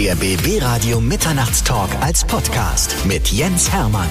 Der BB Radio Mitternachtstalk als Podcast mit Jens Hermann.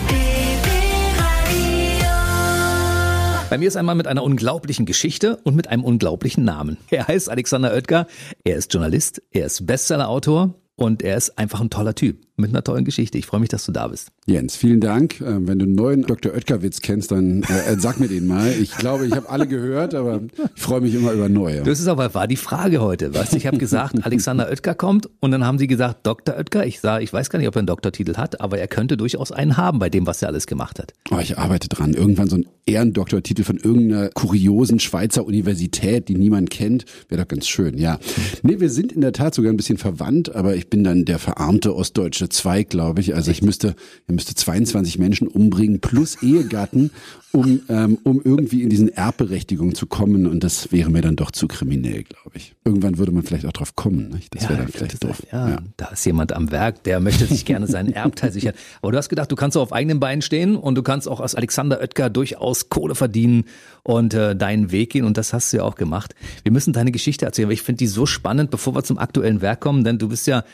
Bei mir ist ein Mann mit einer unglaublichen Geschichte und mit einem unglaublichen Namen. Er heißt Alexander Oetker, er ist Journalist, er ist Bestsellerautor und er ist einfach ein toller Typ mit einer tollen Geschichte. Ich freue mich, dass du da bist. Jens, vielen Dank. Ähm, wenn du einen neuen Dr. Oetker-Witz kennst, dann äh, sag mir den mal. Ich glaube, ich habe alle gehört, aber ich freue mich immer über neue. Das ist aber war die Frage heute. Weißt, ich habe gesagt, Alexander Oetker kommt und dann haben sie gesagt, Dr. Oetker. Ich sah, ich weiß gar nicht, ob er einen Doktortitel hat, aber er könnte durchaus einen haben bei dem, was er alles gemacht hat. Oh, ich arbeite dran. Irgendwann so ein Ehrendoktortitel von irgendeiner kuriosen Schweizer Universität, die niemand kennt, wäre doch ganz schön. Ja, nee, wir sind in der Tat sogar ein bisschen verwandt, aber ich bin dann der verarmte ostdeutsche Zweig, glaube ich. Also ich müsste, er müsste 22 Menschen umbringen plus Ehegatten, um, ähm, um irgendwie in diesen Erbberechtigungen zu kommen. Und das wäre mir dann doch zu kriminell, glaube ich. Irgendwann würde man vielleicht auch drauf kommen. Nicht? Das Ja, wäre dann vielleicht doof. Ja, da ist jemand am Werk, der möchte sich gerne seinen Erbteil sichern. Aber du hast gedacht, du kannst so auf eigenen Beinen stehen und du kannst auch als Alexander Oetker durchaus Kohle verdienen und äh, deinen Weg gehen und das hast du ja auch gemacht. Wir müssen deine Geschichte erzählen, weil ich finde die so spannend, bevor wir zum aktuellen Werk kommen, denn du bist ja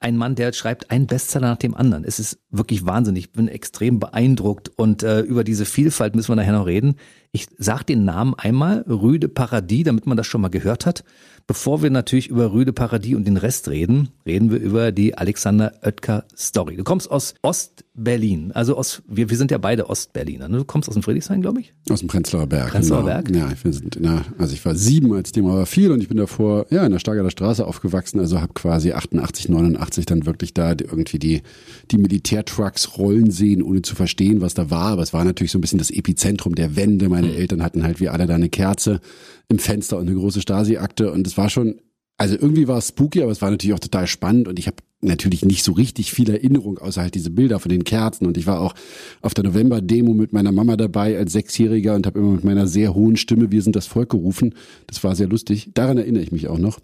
ein Mann, der schreibt einen Bestseller nach dem anderen. Es ist wirklich wahnsinnig. Ich bin extrem beeindruckt und äh, über diese Vielfalt müssen wir nachher noch reden. Ich sag den Namen einmal, Rüde Paradies, damit man das schon mal gehört hat. Bevor wir natürlich über Rüde Paradies und den Rest reden, reden wir über die Alexander Oetker Story. Du kommst aus Ostberlin, also aus, wir, wir sind ja beide Ostberliner. Ne? Du kommst aus dem Friedrichshain, glaube ich? Aus dem Prenzlauer Berg. Prenzlauer genau. Berg? Ja, wir sind in der, also ich war sieben, als dem aber viel und ich bin davor ja in der Stargarder Straße aufgewachsen, also habe quasi 88, 89 dann wirklich da irgendwie die, die Militärtrucks rollen sehen, ohne zu verstehen, was da war. Aber es war natürlich so ein bisschen das Epizentrum der Wende. Meine Eltern hatten halt wie alle da eine Kerze im Fenster und eine große Stasi-Akte und es war schon also irgendwie war es spooky, aber es war natürlich auch total spannend und ich habe natürlich nicht so richtig viel Erinnerung, außer halt diese Bilder von den Kerzen und ich war auch auf der November-Demo mit meiner Mama dabei als Sechsjähriger und habe immer mit meiner sehr hohen Stimme Wir sind das Volk gerufen. Das war sehr lustig. Daran erinnere ich mich auch noch.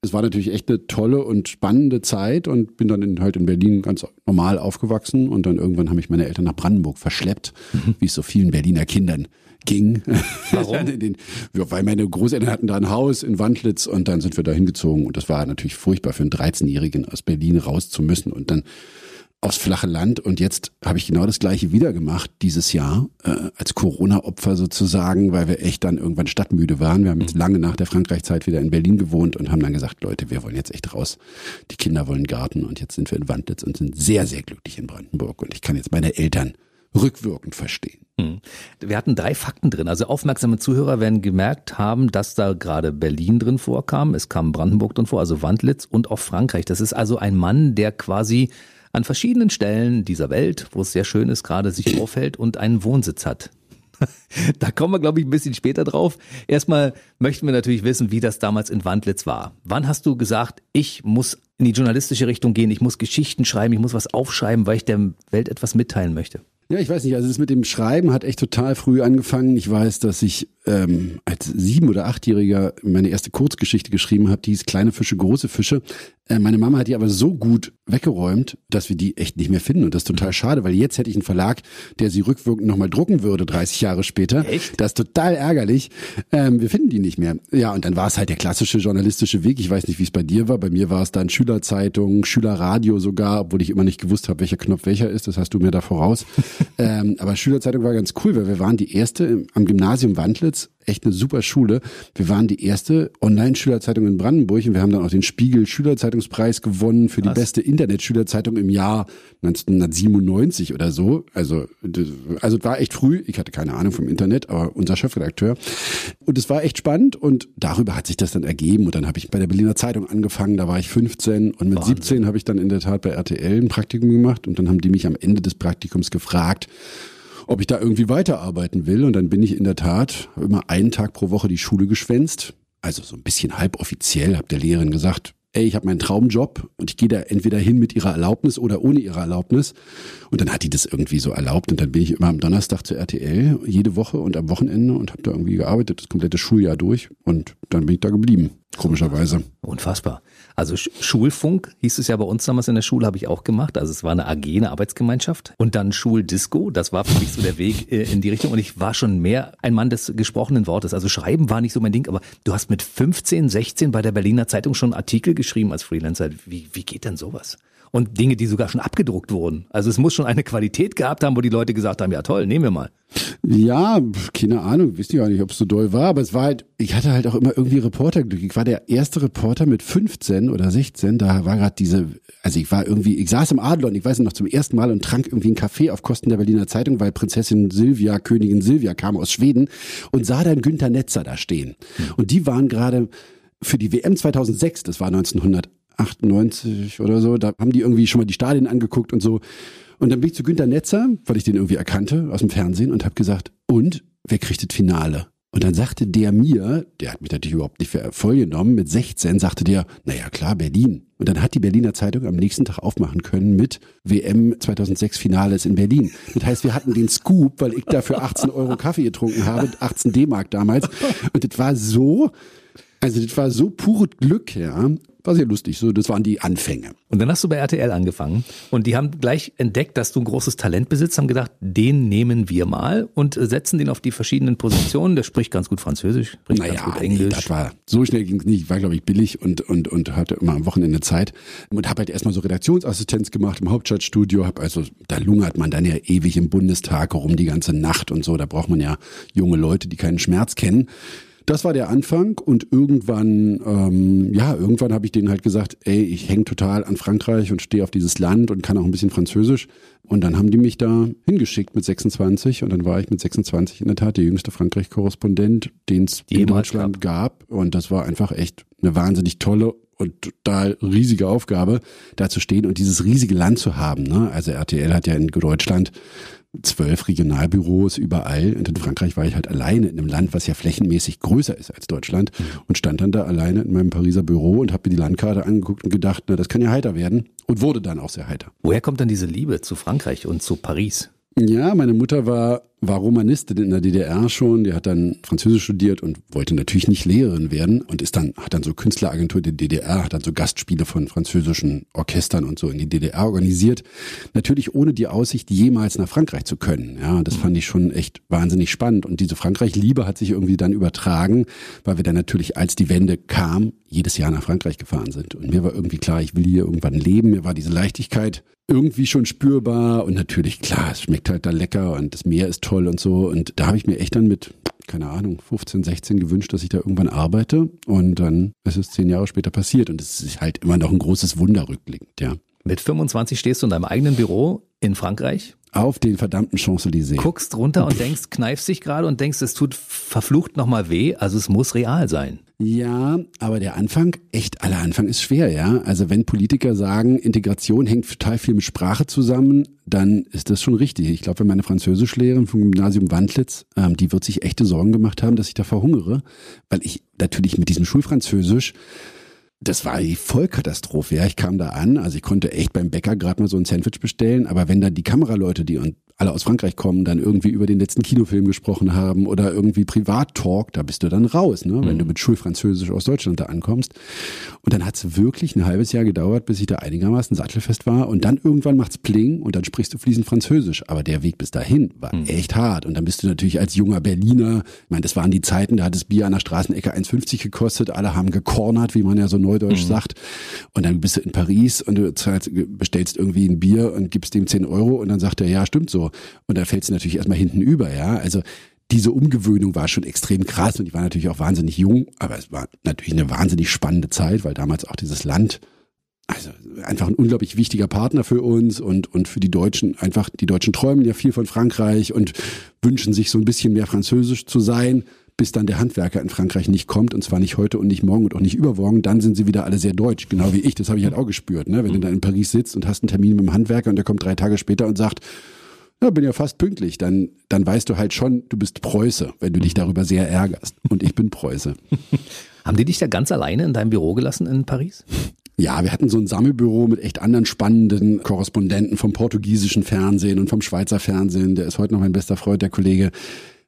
Es war natürlich echt eine tolle und spannende Zeit und bin dann in, halt in Berlin ganz normal aufgewachsen und dann irgendwann haben mich meine Eltern nach Brandenburg verschleppt, wie es so vielen Berliner Kindern ging. Warum? Den, ja, weil meine Großeltern hatten da ein Haus in Wandlitz und dann sind wir da hingezogen und das war natürlich furchtbar für einen 13-Jährigen aus Berlin raus zu müssen und dann aufs flache Land und jetzt habe ich genau das gleiche wieder gemacht dieses Jahr äh, als Corona-Opfer sozusagen, weil wir echt dann irgendwann stadtmüde waren. Wir haben jetzt lange nach der Frankreich-Zeit wieder in Berlin gewohnt und haben dann gesagt, Leute, wir wollen jetzt echt raus. Die Kinder wollen Garten und jetzt sind wir in Wandlitz und sind sehr, sehr glücklich in Brandenburg und ich kann jetzt meine Eltern rückwirkend verstehen. Hm. Wir hatten drei Fakten drin. Also aufmerksame Zuhörer werden gemerkt haben, dass da gerade Berlin drin vorkam. Es kam Brandenburg drin vor, also Wandlitz und auch Frankreich. Das ist also ein Mann, der quasi an verschiedenen Stellen dieser Welt, wo es sehr schön ist, gerade sich aufhält und einen Wohnsitz hat. Da kommen wir, glaube ich, ein bisschen später drauf. Erstmal möchten wir natürlich wissen, wie das damals in Wandlitz war. Wann hast du gesagt, ich muss in die journalistische Richtung gehen, ich muss Geschichten schreiben, ich muss was aufschreiben, weil ich der Welt etwas mitteilen möchte? Ja, ich weiß nicht, also das mit dem Schreiben hat echt total früh angefangen. Ich weiß, dass ich ähm, als sieben- oder achtjähriger meine erste Kurzgeschichte geschrieben habe, die hieß Kleine Fische, große Fische. Äh, meine Mama hat die aber so gut weggeräumt, dass wir die echt nicht mehr finden. Und das ist total schade, weil jetzt hätte ich einen Verlag, der sie rückwirkend nochmal drucken würde, 30 Jahre später. Echt? Das ist total ärgerlich. Ähm, wir finden die nicht mehr. Ja, und dann war es halt der klassische journalistische Weg. Ich weiß nicht, wie es bei dir war. Bei mir war es dann Schülerzeitung, Schülerradio sogar, obwohl ich immer nicht gewusst habe, welcher Knopf welcher ist. Das hast du mir da voraus. ähm, aber Schülerzeitung war ganz cool, weil wir waren die erste am Gymnasium Wandlitz. Echt eine super Schule. Wir waren die erste Online-Schülerzeitung in Brandenburg und wir haben dann auch den Spiegel Schülerzeitungspreis gewonnen für die beste Internet-Schülerzeitung im Jahr 1997 oder so. Also, also war echt früh. Ich hatte keine Ahnung vom Internet, aber unser Chefredakteur. Und es war echt spannend und darüber hat sich das dann ergeben. Und dann habe ich bei der Berliner Zeitung angefangen, da war ich 15 und mit 17 habe ich dann in der Tat bei RTL ein Praktikum gemacht und dann haben die mich am Ende des Praktikums gefragt, ob ich da irgendwie weiterarbeiten will. Und dann bin ich in der Tat immer einen Tag pro Woche die Schule geschwänzt. Also so ein bisschen halboffiziell, habe der Lehrerin gesagt, ey, ich habe meinen Traumjob und ich gehe da entweder hin mit ihrer Erlaubnis oder ohne ihre Erlaubnis. Und dann hat die das irgendwie so erlaubt und dann bin ich immer am Donnerstag zur RTL jede Woche und am Wochenende und habe da irgendwie gearbeitet, das komplette Schuljahr durch und dann bin ich da geblieben, komischerweise. Unfassbar. Also Sch- Schulfunk hieß es ja bei uns damals in der Schule, habe ich auch gemacht. Also es war eine AG, eine Arbeitsgemeinschaft. Und dann Schuldisco, das war für mich so der Weg äh, in die Richtung. Und ich war schon mehr ein Mann des gesprochenen Wortes. Also Schreiben war nicht so mein Ding, aber du hast mit 15, 16 bei der Berliner Zeitung schon Artikel geschrieben geschrieben als Freelancer. Wie, wie geht denn sowas? Und Dinge, die sogar schon abgedruckt wurden. Also es muss schon eine Qualität gehabt haben, wo die Leute gesagt haben, ja toll, nehmen wir mal. Ja, keine Ahnung, wisst ihr auch nicht, ob es so doll war, aber es war halt, ich hatte halt auch immer irgendwie Reporterglück. Ich war der erste Reporter mit 15 oder 16, da war gerade diese, also ich war irgendwie, ich saß im Adlon, ich weiß noch zum ersten Mal und trank irgendwie einen Kaffee auf Kosten der Berliner Zeitung, weil Prinzessin Silvia, Königin Silvia kam aus Schweden und sah dann Günther Netzer da stehen. Und die waren gerade für die WM 2006, das war 1900 98 oder so, da haben die irgendwie schon mal die Stadien angeguckt und so. Und dann bin ich zu Günter Netzer, weil ich den irgendwie erkannte aus dem Fernsehen und habe gesagt, und wer kriegt das Finale? Und dann sagte der mir, der hat mich natürlich überhaupt nicht für voll genommen, mit 16 sagte der, naja klar, Berlin. Und dann hat die Berliner Zeitung am nächsten Tag aufmachen können mit WM 2006 Finales in Berlin. Das heißt, wir hatten den Scoop, weil ich dafür 18 Euro Kaffee getrunken habe, 18 D-Mark damals. Und das war so, also das war so pures Glück, ja. War sehr lustig. So, das waren die Anfänge. Und dann hast du bei RTL angefangen und die haben gleich entdeckt, dass du ein großes Talent besitzt, haben gedacht, den nehmen wir mal und setzen den auf die verschiedenen Positionen. Der spricht ganz gut Französisch, spricht naja, ganz gut Englisch. Nee, das war so schnell ging es nicht. Ich war glaube ich billig und und und hatte immer am Wochenende Zeit und habe halt erstmal so Redaktionsassistenz gemacht im Hauptstadtstudio. Hab also da lungert man dann ja ewig im Bundestag rum die ganze Nacht und so. Da braucht man ja junge Leute, die keinen Schmerz kennen. Das war der Anfang und irgendwann, ähm, ja, irgendwann habe ich denen halt gesagt, ey, ich hänge total an Frankreich und stehe auf dieses Land und kann auch ein bisschen Französisch. Und dann haben die mich da hingeschickt mit 26 und dann war ich mit 26 in der Tat der jüngste Frankreich-Korrespondent, den es in Deutschland gab. Und das war einfach echt eine wahnsinnig tolle und total riesige Aufgabe, da zu stehen und dieses riesige Land zu haben. Ne? Also RTL hat ja in Deutschland zwölf Regionalbüros überall. Und in Frankreich war ich halt alleine in einem Land, was ja flächenmäßig größer ist als Deutschland mhm. und stand dann da alleine in meinem Pariser Büro und habe mir die Landkarte angeguckt und gedacht, na, das kann ja heiter werden und wurde dann auch sehr heiter. Woher kommt dann diese Liebe zu Frankreich und zu Paris? Ja, meine Mutter war, war Romanistin in der DDR schon. Die hat dann Französisch studiert und wollte natürlich nicht Lehrerin werden und ist dann, hat dann so Künstleragentur der DDR, hat dann so Gastspiele von französischen Orchestern und so in die DDR organisiert. Natürlich ohne die Aussicht, jemals nach Frankreich zu können. Ja, das fand ich schon echt wahnsinnig spannend. Und diese Frankreich-Liebe hat sich irgendwie dann übertragen, weil wir dann natürlich, als die Wende kam, jedes Jahr nach Frankreich gefahren sind. Und mir war irgendwie klar, ich will hier irgendwann leben. Mir war diese Leichtigkeit irgendwie schon spürbar und natürlich, klar, es schmeckt halt da lecker und das Meer ist toll und so. Und da habe ich mir echt dann mit, keine Ahnung, 15, 16 gewünscht, dass ich da irgendwann arbeite. Und dann ist es zehn Jahre später passiert und es ist halt immer noch ein großes Wunder rückblickend, ja. Mit 25 stehst du in deinem eigenen Büro in Frankreich auf den verdammten Champs-Élysées. Guckst runter und denkst, kneifst dich gerade und denkst, es tut verflucht nochmal weh, also es muss real sein. Ja, aber der Anfang, echt, aller Anfang ist schwer, ja. Also wenn Politiker sagen, Integration hängt total viel mit Sprache zusammen, dann ist das schon richtig. Ich glaube, wenn meine Französischlehrerin vom Gymnasium Wandlitz, ähm, die wird sich echte Sorgen gemacht haben, dass ich da verhungere, weil ich natürlich mit diesem Schulfranzösisch das war die Vollkatastrophe. Ja, ich kam da an, also ich konnte echt beim Bäcker gerade mal so ein Sandwich bestellen, aber wenn dann die Kameraleute, die und alle aus Frankreich kommen, dann irgendwie über den letzten Kinofilm gesprochen haben oder irgendwie Privat-Talk, da bist du dann raus, ne? wenn mhm. du mit Schulfranzösisch aus Deutschland da ankommst. Und dann hat es wirklich ein halbes Jahr gedauert, bis ich da einigermaßen sattelfest war. Und dann irgendwann macht's Pling und dann sprichst du fließend Französisch. Aber der Weg bis dahin war mhm. echt hart. Und dann bist du natürlich als junger Berliner, ich meine, das waren die Zeiten, da hat das Bier an der Straßenecke 1,50 gekostet, alle haben gekornert, wie man ja so neudeutsch mhm. sagt. Und dann bist du in Paris und du bestellst irgendwie ein Bier und gibst dem 10 Euro und dann sagt er, ja, stimmt so. Und da fällt es natürlich erstmal hinten über, ja. Also diese Umgewöhnung war schon extrem krass und ich war natürlich auch wahnsinnig jung, aber es war natürlich eine wahnsinnig spannende Zeit, weil damals auch dieses Land, also einfach ein unglaublich wichtiger Partner für uns und, und für die Deutschen, einfach die Deutschen träumen ja viel von Frankreich und wünschen sich so ein bisschen mehr französisch zu sein, bis dann der Handwerker in Frankreich nicht kommt und zwar nicht heute und nicht morgen und auch nicht übermorgen, dann sind sie wieder alle sehr deutsch, genau wie ich, das habe ich halt auch gespürt, ne? wenn du dann in Paris sitzt und hast einen Termin mit dem Handwerker und der kommt drei Tage später und sagt, ja, bin ja fast pünktlich, dann, dann weißt du halt schon, du bist Preuße, wenn du dich darüber sehr ärgerst. Und ich bin Preuße. Haben die dich da ganz alleine in deinem Büro gelassen in Paris? Ja, wir hatten so ein Sammelbüro mit echt anderen spannenden Korrespondenten vom portugiesischen Fernsehen und vom Schweizer Fernsehen. Der ist heute noch mein bester Freund, der Kollege.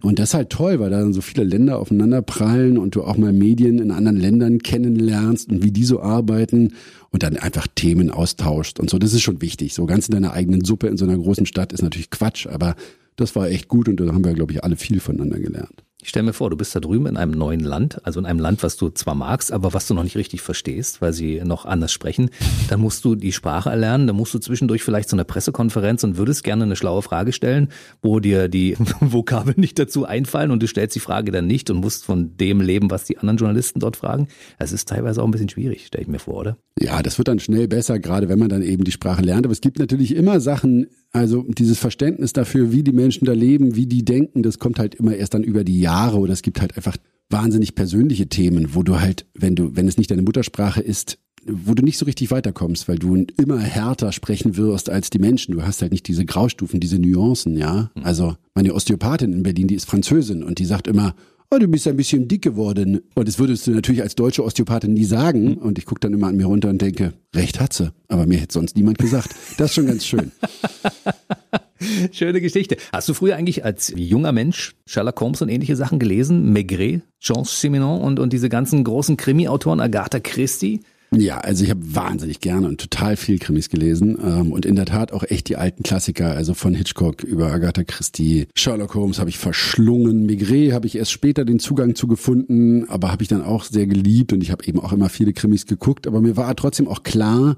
Und das ist halt toll, weil da dann so viele Länder aufeinander prallen und du auch mal Medien in anderen Ländern kennenlernst und wie die so arbeiten und dann einfach Themen austauscht und so. Das ist schon wichtig. So ganz in deiner eigenen Suppe in so einer großen Stadt ist natürlich Quatsch, aber das war echt gut und da haben wir, glaube ich, alle viel voneinander gelernt. Ich stell mir vor, du bist da drüben in einem neuen Land, also in einem Land, was du zwar magst, aber was du noch nicht richtig verstehst, weil sie noch anders sprechen. Dann musst du die Sprache erlernen, dann musst du zwischendurch vielleicht zu einer Pressekonferenz und würdest gerne eine schlaue Frage stellen, wo dir die Vokabeln nicht dazu einfallen und du stellst die Frage dann nicht und musst von dem leben, was die anderen Journalisten dort fragen. Das ist teilweise auch ein bisschen schwierig, stelle ich mir vor, oder? Ja, das wird dann schnell besser, gerade wenn man dann eben die Sprache lernt. Aber es gibt natürlich immer Sachen, also dieses Verständnis dafür, wie die Menschen da leben, wie die denken, das kommt halt immer erst dann über die Jahre oder es gibt halt einfach wahnsinnig persönliche Themen, wo du halt, wenn du, wenn es nicht deine Muttersprache ist, wo du nicht so richtig weiterkommst, weil du immer härter sprechen wirst als die Menschen. Du hast halt nicht diese Graustufen, diese Nuancen, ja. Mhm. Also meine Osteopathin in Berlin, die ist Französin und die sagt immer, oh, du bist ein bisschen dick geworden. Und das würdest du natürlich als deutsche Osteopathin nie sagen. Und ich gucke dann immer an mir runter und denke, recht hat sie. Aber mir hätte sonst niemand gesagt. Das ist schon ganz schön. Schöne Geschichte. Hast du früher eigentlich als junger Mensch Sherlock Holmes und ähnliche Sachen gelesen? Maigret, Jean Simenon und, und diese ganzen großen Krimi-Autoren, Agatha Christie? Ja, also ich habe wahnsinnig gerne und total viel Krimis gelesen ähm, und in der Tat auch echt die alten Klassiker, also von Hitchcock über Agatha Christie, Sherlock Holmes habe ich verschlungen, Maigret habe ich erst später den Zugang zu gefunden, aber habe ich dann auch sehr geliebt und ich habe eben auch immer viele Krimis geguckt, aber mir war trotzdem auch klar,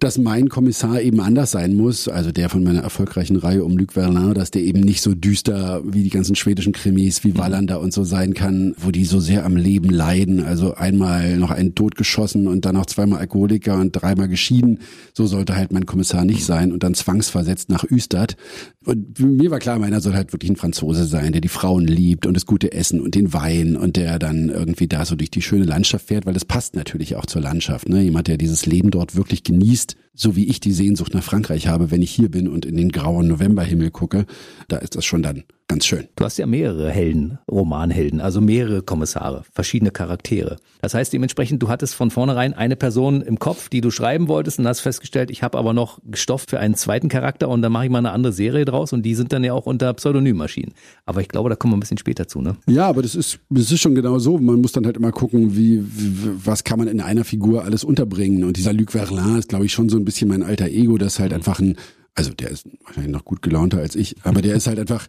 dass mein Kommissar eben anders sein muss, also der von meiner erfolgreichen Reihe um Luc Verlin, dass der eben nicht so düster wie die ganzen schwedischen Krimis, wie. Wallander und so sein kann, wo die so sehr am Leben leiden. Also einmal noch einen Tod geschossen und dann noch zweimal Alkoholiker und dreimal geschieden. So sollte halt mein Kommissar nicht sein und dann zwangsversetzt nach Üstad. Und mir war klar, meiner soll halt wirklich ein Franzose sein, der die Frauen liebt und das gute Essen und den Wein und der dann irgendwie da so durch die schöne Landschaft fährt, weil das passt natürlich auch zur Landschaft. Ne? Jemand, der dieses Leben dort wirklich genießt, so wie ich die Sehnsucht nach Frankreich habe, wenn ich hier bin und in den grauen Novemberhimmel gucke, da ist das schon dann ganz schön. Du hast ja mehrere Helden, Romanhelden, also mehrere Kommissare, verschiedene Charaktere. Das heißt dementsprechend, du hattest von vornherein eine Person im Kopf, die du schreiben wolltest und hast festgestellt, ich habe aber noch Stoff für einen zweiten Charakter und dann mache ich mal eine andere Serie draus und die sind dann ja auch unter Pseudonymmaschinen. Aber ich glaube, da kommen wir ein bisschen später zu, ne? Ja, aber das ist, das ist schon genau so. Man muss dann halt immer gucken, wie, wie was kann man in einer Figur alles unterbringen. Und dieser Luc Verlin ist, glaube ich, schon so ein bisschen mein alter Ego, das halt mhm. einfach ein, also der ist wahrscheinlich noch gut gelaunter als ich, aber der ist halt einfach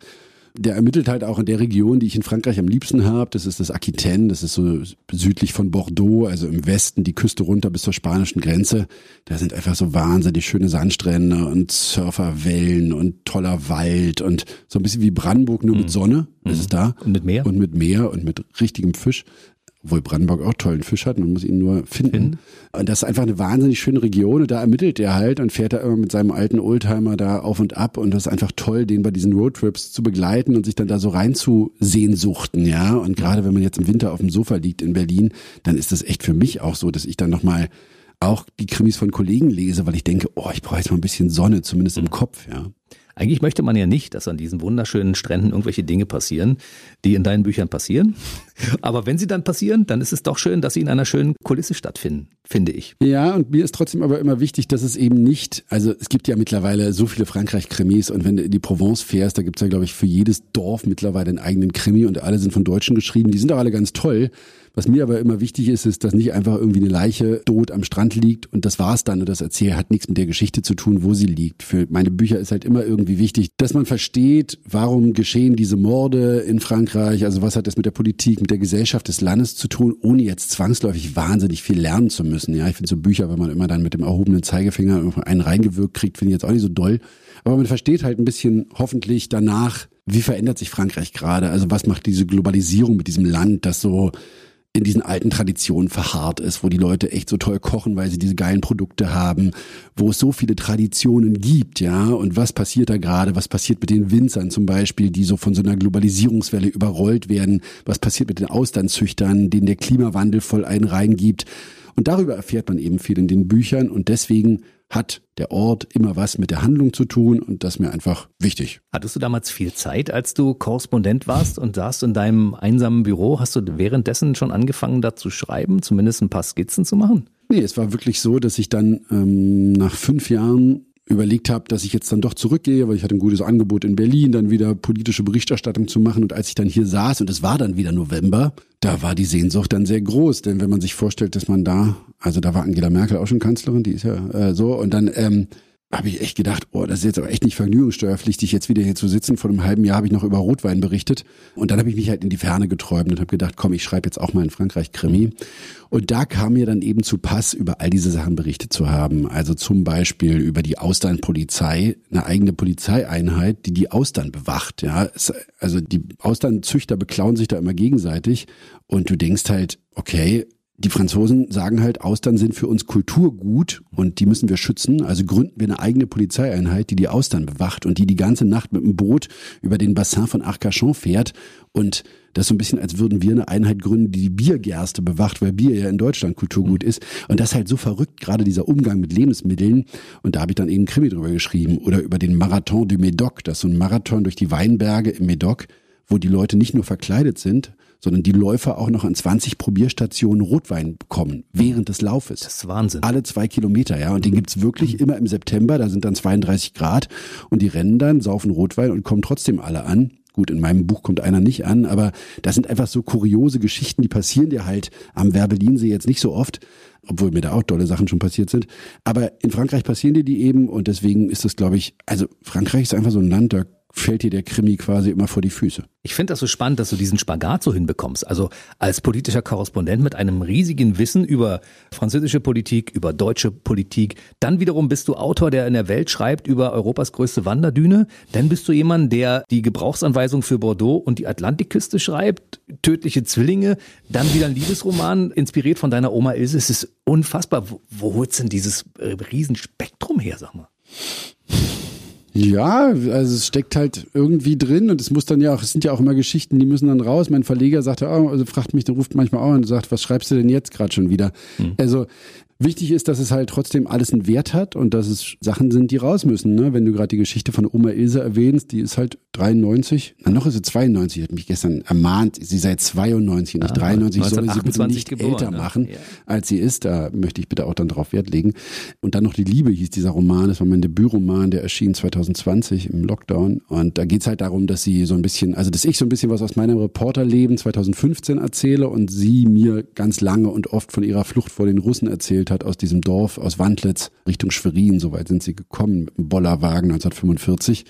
der ermittelt halt auch in der Region, die ich in Frankreich am liebsten habe. Das ist das Aquitaine, das ist so südlich von Bordeaux, also im Westen die Küste runter bis zur spanischen Grenze. Da sind einfach so wahnsinnig schöne Sandstrände und Surferwellen und toller Wald und so ein bisschen wie Brandenburg nur mit mhm. Sonne. Das ist da. Und mit Meer. Und mit Meer und mit richtigem Fisch obwohl Brandenburg auch tollen Fisch hat, man muss ihn nur finden. Und das ist einfach eine wahnsinnig schöne Region und da ermittelt er halt und fährt da immer mit seinem alten Oldtimer da auf und ab und das ist einfach toll, den bei diesen Roadtrips zu begleiten und sich dann da so rein zu sehnsuchten, ja. Und gerade wenn man jetzt im Winter auf dem Sofa liegt in Berlin, dann ist das echt für mich auch so, dass ich dann nochmal auch die Krimis von Kollegen lese, weil ich denke, oh, ich brauche jetzt mal ein bisschen Sonne, zumindest im Kopf, ja. Eigentlich möchte man ja nicht, dass an diesen wunderschönen Stränden irgendwelche Dinge passieren, die in deinen Büchern passieren. Aber wenn sie dann passieren, dann ist es doch schön, dass sie in einer schönen Kulisse stattfinden, finde ich. Ja, und mir ist trotzdem aber immer wichtig, dass es eben nicht, also es gibt ja mittlerweile so viele Frankreich-Krimis und wenn du in die Provence fährst, da gibt's ja, glaube ich, für jedes Dorf mittlerweile einen eigenen Krimi und alle sind von Deutschen geschrieben. Die sind auch alle ganz toll. Was mir aber immer wichtig ist, ist, dass nicht einfach irgendwie eine Leiche tot am Strand liegt und das war's dann und das Erzähl hat nichts mit der Geschichte zu tun, wo sie liegt. Für meine Bücher ist halt immer irgendwie wichtig, dass man versteht, warum geschehen diese Morde in Frankreich, also was hat das mit der Politik, mit der Gesellschaft des Landes zu tun, ohne jetzt zwangsläufig wahnsinnig viel lernen zu müssen. Ja, ich finde so Bücher, wenn man immer dann mit dem erhobenen Zeigefinger einen reingewirkt kriegt, finde ich jetzt auch nicht so doll. Aber man versteht halt ein bisschen hoffentlich danach, wie verändert sich Frankreich gerade? Also was macht diese Globalisierung mit diesem Land, das so in diesen alten Traditionen verharrt ist, wo die Leute echt so toll kochen, weil sie diese geilen Produkte haben, wo es so viele Traditionen gibt, ja. Und was passiert da gerade? Was passiert mit den Winzern zum Beispiel, die so von so einer Globalisierungswelle überrollt werden? Was passiert mit den Austernzüchtern, denen der Klimawandel voll einen reingibt? Und darüber erfährt man eben viel in den Büchern und deswegen hat der Ort immer was mit der Handlung zu tun und das ist mir einfach wichtig. Hattest du damals viel Zeit, als du Korrespondent warst und saßt in deinem einsamen Büro? Hast du währenddessen schon angefangen, da zu schreiben, zumindest ein paar Skizzen zu machen? Nee, es war wirklich so, dass ich dann ähm, nach fünf Jahren überlegt habe, dass ich jetzt dann doch zurückgehe, weil ich hatte ein gutes Angebot in Berlin, dann wieder politische Berichterstattung zu machen. Und als ich dann hier saß, und es war dann wieder November, da war die Sehnsucht dann sehr groß. Denn wenn man sich vorstellt, dass man da, also da war Angela Merkel auch schon Kanzlerin, die ist ja äh, so, und dann ähm, habe ich echt gedacht, oh, das ist jetzt aber echt nicht vergnügungssteuerpflichtig, jetzt wieder hier zu sitzen. Vor einem halben Jahr habe ich noch über Rotwein berichtet. Und dann habe ich mich halt in die Ferne geträumt und habe gedacht, komm, ich schreibe jetzt auch mal in Frankreich Krimi. Und da kam mir dann eben zu Pass, über all diese Sachen berichtet zu haben. Also zum Beispiel über die Austernpolizei, eine eigene Polizeieinheit, die die Austern bewacht. Ja, also die Austernzüchter beklauen sich da immer gegenseitig. Und du denkst halt, okay, die Franzosen sagen halt, Austern sind für uns Kulturgut und die müssen wir schützen. Also gründen wir eine eigene Polizeieinheit, die die Austern bewacht und die die ganze Nacht mit dem Boot über den Bassin von Arcachon fährt. Und das ist so ein bisschen, als würden wir eine Einheit gründen, die die Biergerste bewacht, weil Bier ja in Deutschland Kulturgut ist. Und das ist halt so verrückt, gerade dieser Umgang mit Lebensmitteln. Und da habe ich dann eben Krimi drüber geschrieben. Oder über den Marathon du Médoc. Das ist so ein Marathon durch die Weinberge im Médoc, wo die Leute nicht nur verkleidet sind, sondern die Läufer auch noch an 20 Probierstationen Rotwein bekommen während des Laufes. Das ist Wahnsinn. Alle zwei Kilometer, ja. Und den gibt's wirklich immer im September, da sind dann 32 Grad und die rennen dann, saufen Rotwein und kommen trotzdem alle an. Gut, in meinem Buch kommt einer nicht an, aber das sind einfach so kuriose Geschichten, die passieren dir halt am Werbelinsee jetzt nicht so oft, obwohl mir da auch tolle Sachen schon passiert sind. Aber in Frankreich passieren dir die eben und deswegen ist das, glaube ich, also Frankreich ist einfach so ein Land, da fällt dir der Krimi quasi immer vor die Füße. Ich finde das so spannend, dass du diesen Spagat so hinbekommst. Also als politischer Korrespondent mit einem riesigen Wissen über französische Politik, über deutsche Politik. Dann wiederum bist du Autor, der in der Welt schreibt über Europas größte Wanderdüne. Dann bist du jemand, der die Gebrauchsanweisung für Bordeaux und die Atlantikküste schreibt, tödliche Zwillinge. Dann wieder ein Liebesroman, inspiriert von deiner Oma Ilse. Es ist unfassbar. Wo, wo holst denn dieses äh, Riesenspektrum her, sag mal? Ja, also es steckt halt irgendwie drin und es muss dann ja auch, es sind ja auch immer Geschichten, die müssen dann raus. Mein Verleger sagte, oh, also fragt mich, der ruft manchmal auch an und sagt, was schreibst du denn jetzt gerade schon wieder? Mhm. Also Wichtig ist, dass es halt trotzdem alles einen Wert hat und dass es Sachen sind, die raus müssen. Ne? Wenn du gerade die Geschichte von Oma Ilse erwähnst, die ist halt 93, na noch ist sie 92, hat mich gestern ermahnt, sie sei 92, nicht ah, 93, soll sie bitte nicht geboren, älter ne? machen, ja. als sie ist. Da möchte ich bitte auch dann drauf Wert legen. Und dann noch Die Liebe hieß dieser Roman, das war mein Debütroman, der erschien 2020 im Lockdown. Und da geht's halt darum, dass sie so ein bisschen, also dass ich so ein bisschen was aus meinem Reporterleben 2015 erzähle und sie mir ganz lange und oft von ihrer Flucht vor den Russen erzählt erzählt hat, aus diesem Dorf, aus Wandlitz Richtung Schwerin, soweit sind sie gekommen mit dem Bollerwagen 1945.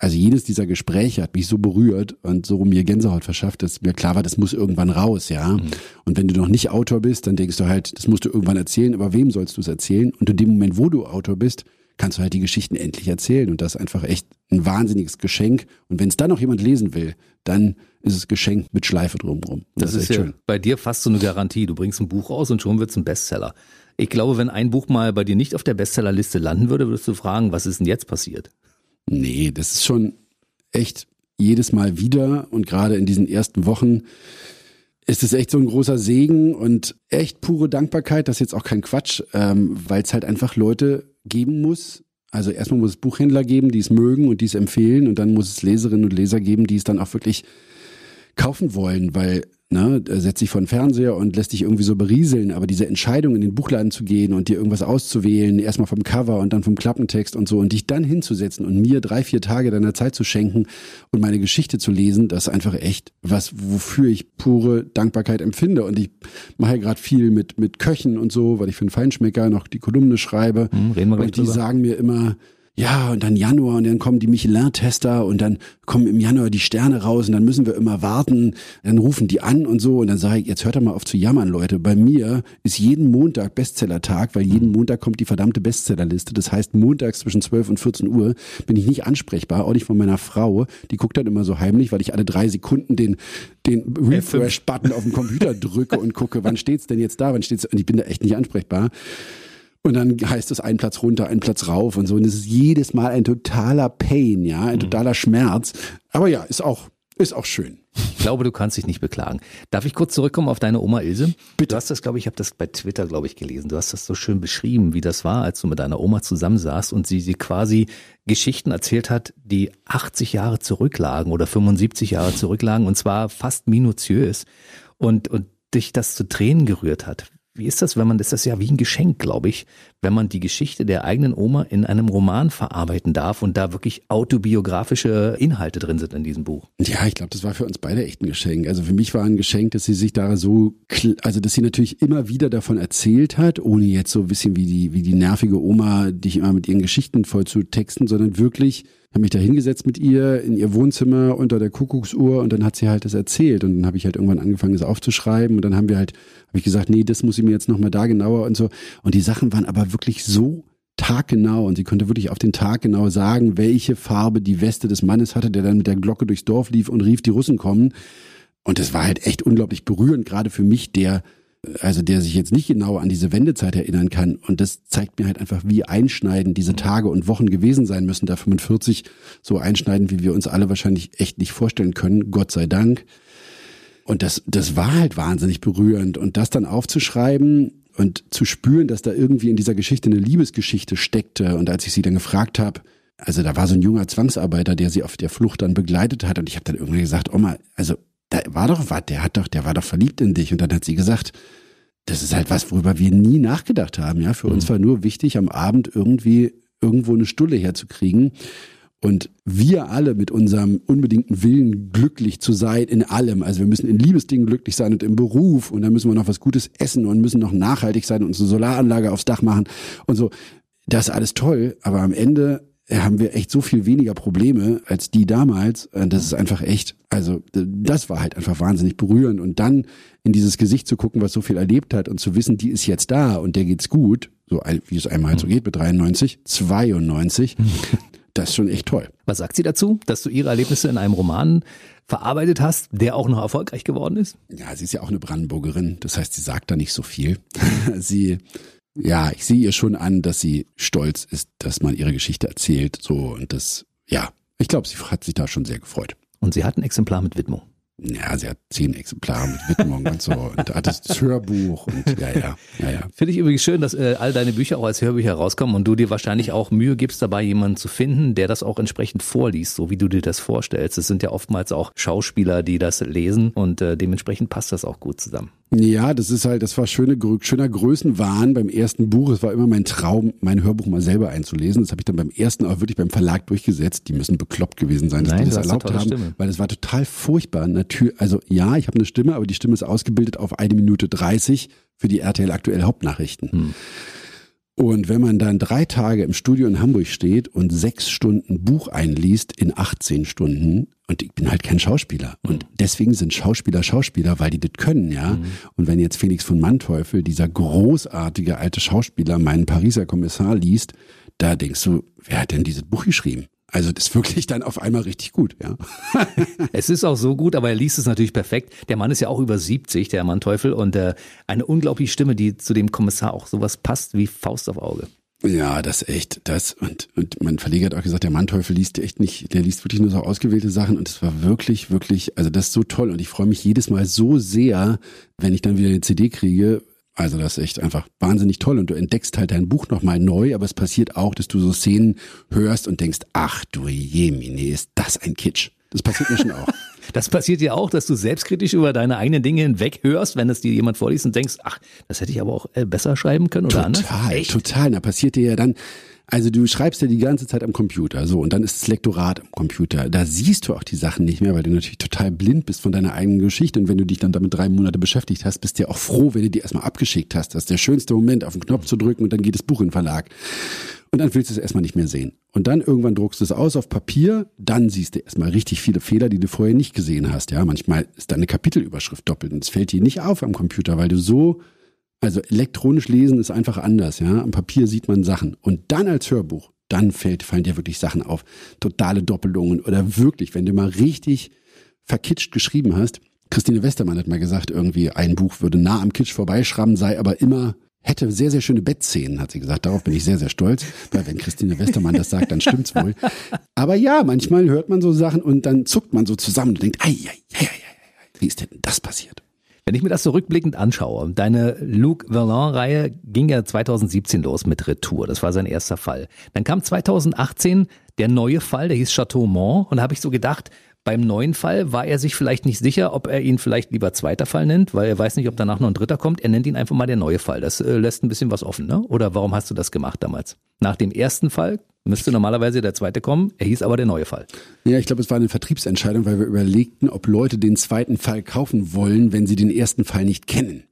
Also jedes dieser Gespräche hat mich so berührt und so mir Gänsehaut verschafft, dass mir klar war, das muss irgendwann raus, ja. Mhm. Und wenn du noch nicht Autor bist, dann denkst du halt, das musst du irgendwann erzählen, aber wem sollst du es erzählen? Und in dem Moment, wo du Autor bist, kannst du halt die Geschichten endlich erzählen. Und das ist einfach echt ein wahnsinniges Geschenk. Und wenn es dann noch jemand lesen will, dann ist es Geschenk mit Schleife drumherum. Das, das, ist, ist ja schön. bei dir fast so eine Garantie. Du bringst ein Buch raus und schon wird es ein Bestseller. Ich glaube, wenn ein Buch mal bei dir nicht auf der Bestsellerliste landen würde, würdest du fragen, was ist denn jetzt passiert? Nee, das ist schon echt jedes Mal wieder und gerade in diesen ersten Wochen ist es echt so ein großer Segen und echt pure Dankbarkeit. Das ist jetzt auch kein Quatsch, ähm, weil es halt einfach Leute geben muss. Also erstmal muss es Buchhändler geben, die es mögen und die es empfehlen und dann muss es Leserinnen und Leser geben, die es dann auch wirklich kaufen wollen, weil Ne, setzt sich vor den Fernseher und lässt dich irgendwie so berieseln, aber diese Entscheidung in den Buchladen zu gehen und dir irgendwas auszuwählen, erstmal vom Cover und dann vom Klappentext und so und dich dann hinzusetzen und mir drei, vier Tage deiner Zeit zu schenken und meine Geschichte zu lesen, das ist einfach echt was, wofür ich pure Dankbarkeit empfinde und ich mache ja gerade viel mit, mit Köchen und so, weil ich für einen Feinschmecker noch die Kolumne schreibe hm, reden wir und die drüber. sagen mir immer, ja, und dann Januar und dann kommen die Michelin-Tester und dann kommen im Januar die Sterne raus und dann müssen wir immer warten. Dann rufen die an und so und dann sage ich, jetzt hört doch mal auf zu jammern, Leute. Bei mir ist jeden Montag Bestsellertag, weil jeden Montag kommt die verdammte Bestsellerliste. Das heißt, montags zwischen 12 und 14 Uhr bin ich nicht ansprechbar, auch nicht von meiner Frau. Die guckt dann immer so heimlich, weil ich alle drei Sekunden den, den Refresh-Button auf dem Computer drücke und gucke, wann steht's denn jetzt da, wann steht's, und ich bin da echt nicht ansprechbar. Und dann heißt es ein Platz runter, ein Platz rauf und so. Und es ist jedes Mal ein totaler Pain, ja, ein mhm. totaler Schmerz. Aber ja, ist auch, ist auch schön. Ich glaube, du kannst dich nicht beklagen. Darf ich kurz zurückkommen auf deine Oma Ilse? Bitte. Du hast das, glaube ich, ich habe das bei Twitter, glaube ich, gelesen. Du hast das so schön beschrieben, wie das war, als du mit deiner Oma zusammensaßt und sie, sie quasi Geschichten erzählt hat, die 80 Jahre zurücklagen oder 75 Jahre zurücklagen und zwar fast minutiös und, und dich das zu Tränen gerührt hat. Wie ist das, wenn man, das ist ja wie ein Geschenk, glaube ich, wenn man die Geschichte der eigenen Oma in einem Roman verarbeiten darf und da wirklich autobiografische Inhalte drin sind in diesem Buch. Ja, ich glaube, das war für uns beide echt ein Geschenk. Also für mich war ein Geschenk, dass sie sich da so, also dass sie natürlich immer wieder davon erzählt hat, ohne jetzt so ein bisschen wie die, wie die nervige Oma, dich immer mit ihren Geschichten voll zu texten, sondern wirklich habe mich da hingesetzt mit ihr in ihr Wohnzimmer unter der Kuckucksuhr und dann hat sie halt das erzählt. Und dann habe ich halt irgendwann angefangen, es aufzuschreiben. Und dann haben wir halt, habe ich gesagt, nee, das muss ich mir jetzt nochmal da genauer und so. Und die Sachen waren aber wirklich so taggenau. Und sie konnte wirklich auf den Tag genau sagen, welche Farbe die Weste des Mannes hatte, der dann mit der Glocke durchs Dorf lief und rief, die Russen kommen. Und das war halt echt unglaublich berührend, gerade für mich, der also der sich jetzt nicht genau an diese Wendezeit erinnern kann. Und das zeigt mir halt einfach, wie einschneidend diese Tage und Wochen gewesen sein müssen, da 45 so einschneiden, wie wir uns alle wahrscheinlich echt nicht vorstellen können, Gott sei Dank. Und das, das war halt wahnsinnig berührend. Und das dann aufzuschreiben und zu spüren, dass da irgendwie in dieser Geschichte eine Liebesgeschichte steckte. Und als ich sie dann gefragt habe, also da war so ein junger Zwangsarbeiter, der sie auf der Flucht dann begleitet hat. Und ich habe dann irgendwie gesagt, Oma, also da war doch was, der hat doch, der war doch verliebt in dich. Und dann hat sie gesagt, das ist halt was, worüber wir nie nachgedacht haben. Ja, für mhm. uns war nur wichtig, am Abend irgendwie irgendwo eine Stulle herzukriegen. Und wir alle mit unserem unbedingten Willen glücklich zu sein in allem. Also wir müssen in Liebesdingen glücklich sein und im Beruf und dann müssen wir noch was Gutes essen und müssen noch nachhaltig sein und uns eine Solaranlage aufs Dach machen und so. Das ist alles toll, aber am Ende haben wir echt so viel weniger Probleme als die damals. Das ist einfach echt, also das war halt einfach wahnsinnig berührend. Und dann in dieses Gesicht zu gucken, was so viel erlebt hat und zu wissen, die ist jetzt da und der geht's gut, so wie es einmal halt so geht mit 93, 92, das ist schon echt toll. Was sagt sie dazu, dass du ihre Erlebnisse in einem Roman verarbeitet hast, der auch noch erfolgreich geworden ist? Ja, sie ist ja auch eine Brandenburgerin, das heißt, sie sagt da nicht so viel. sie ja, ich sehe ihr schon an, dass sie stolz ist, dass man ihre Geschichte erzählt. So und das, ja, ich glaube, sie hat sich da schon sehr gefreut. Und sie hat ein Exemplar mit Widmung. Ja, sie hat zehn Exemplare mit Widmung und so und hat das Hörbuch und ja, ja, ja, ja. Finde ich übrigens schön, dass äh, all deine Bücher auch als Hörbücher rauskommen und du dir wahrscheinlich auch Mühe gibst dabei, jemanden zu finden, der das auch entsprechend vorliest, so wie du dir das vorstellst. Es sind ja oftmals auch Schauspieler, die das lesen und äh, dementsprechend passt das auch gut zusammen. Ja, das ist halt, das war schöne, schöner Größenwahn beim ersten Buch. Es war immer mein Traum, mein Hörbuch mal selber einzulesen. Das habe ich dann beim ersten auch wirklich beim Verlag durchgesetzt. Die müssen bekloppt gewesen sein, dass Nein, die das erlaubt haben, Stimme. weil es war total furchtbar. Natürlich, also ja, ich habe eine Stimme, aber die Stimme ist ausgebildet auf eine Minute dreißig für die RTL aktuell Hauptnachrichten. Hm. Und wenn man dann drei Tage im Studio in Hamburg steht und sechs Stunden Buch einliest in 18 Stunden, und ich bin halt kein Schauspieler. Und mhm. deswegen sind Schauspieler Schauspieler, weil die das können, ja. Mhm. Und wenn jetzt Felix von Manteuffel, dieser großartige alte Schauspieler, meinen Pariser Kommissar liest, da denkst du, wer hat denn dieses Buch geschrieben? Also das ist wirklich dann auf einmal richtig gut, ja. es ist auch so gut, aber er liest es natürlich perfekt. Der Mann ist ja auch über 70, der Manteuffel, und äh, eine unglaubliche Stimme, die zu dem Kommissar auch sowas passt wie Faust auf Auge. Ja, das echt, das und und mein Verleger hat auch gesagt, der Manteuffel liest echt nicht, der liest wirklich nur so ausgewählte Sachen und es war wirklich, wirklich, also das ist so toll und ich freue mich jedes Mal so sehr, wenn ich dann wieder eine CD kriege, also das ist echt einfach wahnsinnig toll und du entdeckst halt dein Buch nochmal neu, aber es passiert auch, dass du so Szenen hörst und denkst, ach du Jemine, ist das ein Kitsch. Das passiert mir schon auch. Das passiert dir auch, dass du selbstkritisch über deine eigenen Dinge hinweg hörst, wenn es dir jemand vorliest und denkst, ach, das hätte ich aber auch äh, besser schreiben können oder total, anders. Total, total. Da passiert dir ja dann, also du schreibst ja die ganze Zeit am Computer, so, und dann ist das Lektorat am Computer. Da siehst du auch die Sachen nicht mehr, weil du natürlich total blind bist von deiner eigenen Geschichte. Und wenn du dich dann damit drei Monate beschäftigt hast, bist du ja auch froh, wenn du die erstmal abgeschickt hast. Das ist der schönste Moment, auf den Knopf zu drücken und dann geht das Buch in den Verlag. Und dann willst du es erstmal nicht mehr sehen. Und dann irgendwann druckst du es aus auf Papier, dann siehst du erstmal richtig viele Fehler, die du vorher nicht gesehen hast. Ja, manchmal ist deine Kapitelüberschrift doppelt und es fällt dir nicht auf am Computer, weil du so also elektronisch lesen ist einfach anders, ja. Am Papier sieht man Sachen. Und dann als Hörbuch, dann fällt, fallen dir wirklich Sachen auf. Totale Doppelungen oder wirklich, wenn du mal richtig verkitscht geschrieben hast. Christine Westermann hat mal gesagt, irgendwie ein Buch würde nah am Kitsch vorbeischrammen, sei aber immer hätte sehr, sehr schöne Bettszenen, hat sie gesagt. Darauf bin ich sehr, sehr stolz, weil wenn Christine Westermann das sagt, dann stimmt's wohl. Aber ja, manchmal hört man so Sachen und dann zuckt man so zusammen und denkt, ei, ei, ei, ei, wie ist denn das passiert? Wenn ich mir das so rückblickend anschaue, deine Luc Verlin-Reihe ging ja 2017 los mit Retour. Das war sein erster Fall. Dann kam 2018 der neue Fall, der hieß Chateau Mont. Und da habe ich so gedacht, Beim neuen Fall war er sich vielleicht nicht sicher, ob er ihn vielleicht lieber zweiter Fall nennt, weil er weiß nicht, ob danach noch ein dritter kommt. Er nennt ihn einfach mal der neue Fall. Das äh, lässt ein bisschen was offen, ne? Oder warum hast du das gemacht damals? Nach dem ersten Fall müsste normalerweise der zweite kommen. Er hieß aber der neue Fall. Ja, ich glaube, es war eine Vertriebsentscheidung, weil wir überlegten, ob Leute den zweiten Fall kaufen wollen, wenn sie den ersten Fall nicht kennen.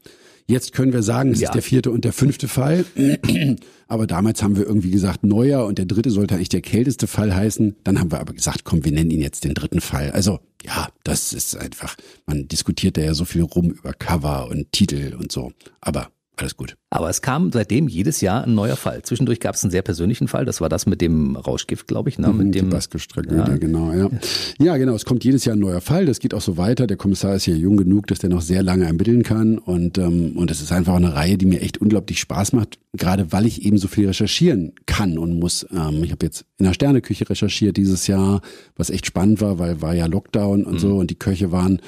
Jetzt können wir sagen, es ja. ist der vierte und der fünfte Fall. Aber damals haben wir irgendwie gesagt, neuer und der dritte sollte eigentlich der kälteste Fall heißen. Dann haben wir aber gesagt, komm, wir nennen ihn jetzt den dritten Fall. Also ja, das ist einfach, man diskutiert da ja so viel rum über Cover und Titel und so. Aber alles gut. Aber es kam seitdem jedes Jahr ein neuer Fall. Zwischendurch gab es einen sehr persönlichen Fall. Das war das mit dem Rauschgift, glaube ich. Ne? Mit mhm, dem Tragödie, ja. genau. Ja. ja, genau. Es kommt jedes Jahr ein neuer Fall. Das geht auch so weiter. Der Kommissar ist hier jung genug, dass der noch sehr lange ermitteln kann. Und ähm, und es ist einfach eine Reihe, die mir echt unglaublich Spaß macht. Gerade weil ich eben so viel recherchieren kann und muss. Ähm, ich habe jetzt in der Sterneküche recherchiert dieses Jahr, was echt spannend war, weil war ja Lockdown und mhm. so und die Köche waren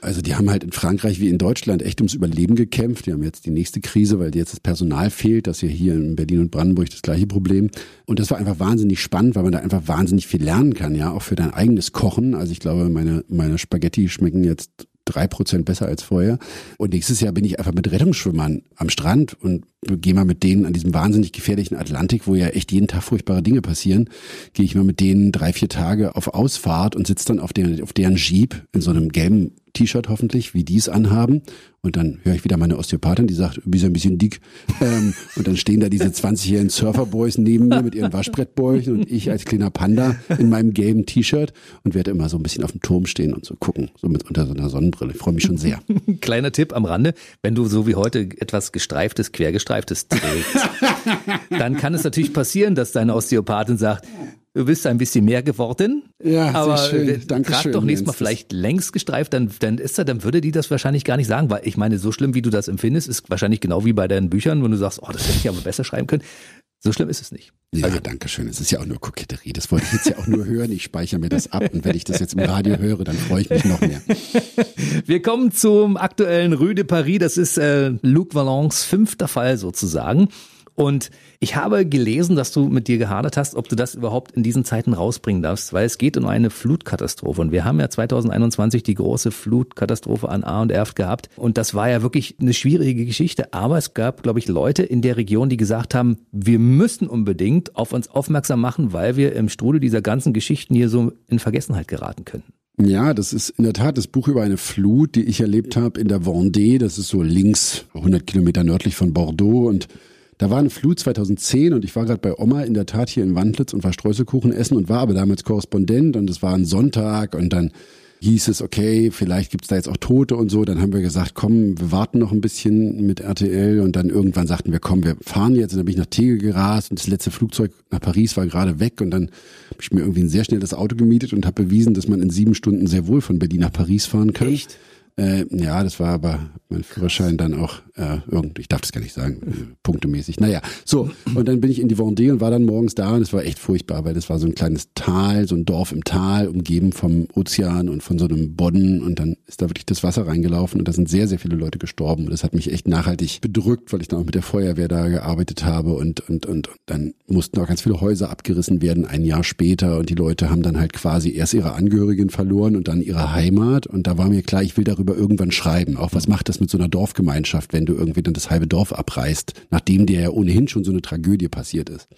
also die haben halt in Frankreich wie in Deutschland echt ums Überleben gekämpft. Die haben jetzt die nächste Krise, weil jetzt das Personal fehlt. Das ist ja hier in Berlin und Brandenburg das gleiche Problem. Und das war einfach wahnsinnig spannend, weil man da einfach wahnsinnig viel lernen kann, ja, auch für dein eigenes Kochen. Also ich glaube, meine, meine Spaghetti schmecken jetzt drei Prozent besser als vorher. Und nächstes Jahr bin ich einfach mit Rettungsschwimmern am Strand und gehe mal mit denen an diesem wahnsinnig gefährlichen Atlantik, wo ja echt jeden Tag furchtbare Dinge passieren, gehe ich mal mit denen drei, vier Tage auf Ausfahrt und sitze dann auf, den, auf deren Jeep in so einem gelben T-Shirt hoffentlich, wie die es anhaben. Und dann höre ich wieder meine Osteopathin, die sagt, du bist ein bisschen dick. Ähm, und dann stehen da diese 20-jährigen Surferboys neben mir mit ihren Waschbrettbäuchen und ich als kleiner Panda in meinem gelben T-Shirt und werde immer so ein bisschen auf dem Turm stehen und so gucken, so mit unter so einer Sonnenbrille. Ich freue mich schon sehr. Kleiner Tipp am Rande, wenn du so wie heute etwas gestreiftes, quergestreiftes trägst, dann kann es natürlich passieren, dass deine Osteopathin sagt, du bist ein bisschen mehr geworden. Ja, aber sehr schön. Danke trag schön, doch nächstes Mal vielleicht längs gestreift, dann, dann ist er, dann würde die das wahrscheinlich gar nicht sagen, weil ich meine, so schlimm wie du das empfindest, ist wahrscheinlich genau wie bei deinen Büchern, wenn du sagst, oh, das hätte ich aber besser schreiben können. So schlimm ist es nicht. Ja, also, danke schön. Es ist ja auch nur Koketterie. Das wollte ich jetzt ja auch nur hören. Ich speichere mir das ab und wenn ich das jetzt im Radio höre, dann freue ich mich noch mehr. Wir kommen zum aktuellen Rue de Paris. Das ist äh, Luc Vallons fünfter Fall sozusagen. Und ich habe gelesen, dass du mit dir gehadert hast, ob du das überhaupt in diesen Zeiten rausbringen darfst, weil es geht um eine Flutkatastrophe. Und wir haben ja 2021 die große Flutkatastrophe an A und Erft gehabt. Und das war ja wirklich eine schwierige Geschichte. Aber es gab, glaube ich, Leute in der Region, die gesagt haben, wir müssen unbedingt auf uns aufmerksam machen, weil wir im Strudel dieser ganzen Geschichten hier so in Vergessenheit geraten könnten. Ja, das ist in der Tat das Buch über eine Flut, die ich erlebt habe in der Vendée. Das ist so links 100 Kilometer nördlich von Bordeaux und da war eine Flut 2010 und ich war gerade bei Oma in der Tat hier in Wandlitz und war Streuselkuchen essen und war aber damals Korrespondent und es war ein Sonntag und dann hieß es, okay, vielleicht gibt's da jetzt auch Tote und so. Dann haben wir gesagt, komm, wir warten noch ein bisschen mit RTL und dann irgendwann sagten wir, komm, wir fahren jetzt. Und dann bin ich nach Tegel gerast und das letzte Flugzeug nach Paris war gerade weg und dann habe ich mir irgendwie ein sehr schnell das Auto gemietet und habe bewiesen, dass man in sieben Stunden sehr wohl von Berlin nach Paris fahren kann. Echt? Äh, ja, das war aber mein Führerschein dann auch äh, irgendwie, ich darf das gar nicht sagen, äh, punktemäßig. Naja, so, und dann bin ich in die Vendée und war dann morgens da und es war echt furchtbar, weil das war so ein kleines Tal, so ein Dorf im Tal, umgeben vom Ozean und von so einem Bodden und dann ist da wirklich das Wasser reingelaufen und da sind sehr, sehr viele Leute gestorben und das hat mich echt nachhaltig bedrückt, weil ich dann auch mit der Feuerwehr da gearbeitet habe und, und, und, und dann mussten auch ganz viele Häuser abgerissen werden, ein Jahr später und die Leute haben dann halt quasi erst ihre Angehörigen verloren und dann ihre Heimat und da war mir klar, ich will darüber irgendwann schreiben, auch was macht das mit so einer Dorfgemeinschaft, wenn du irgendwie dann das halbe Dorf abreißt, nachdem dir ja ohnehin schon so eine Tragödie passiert ist.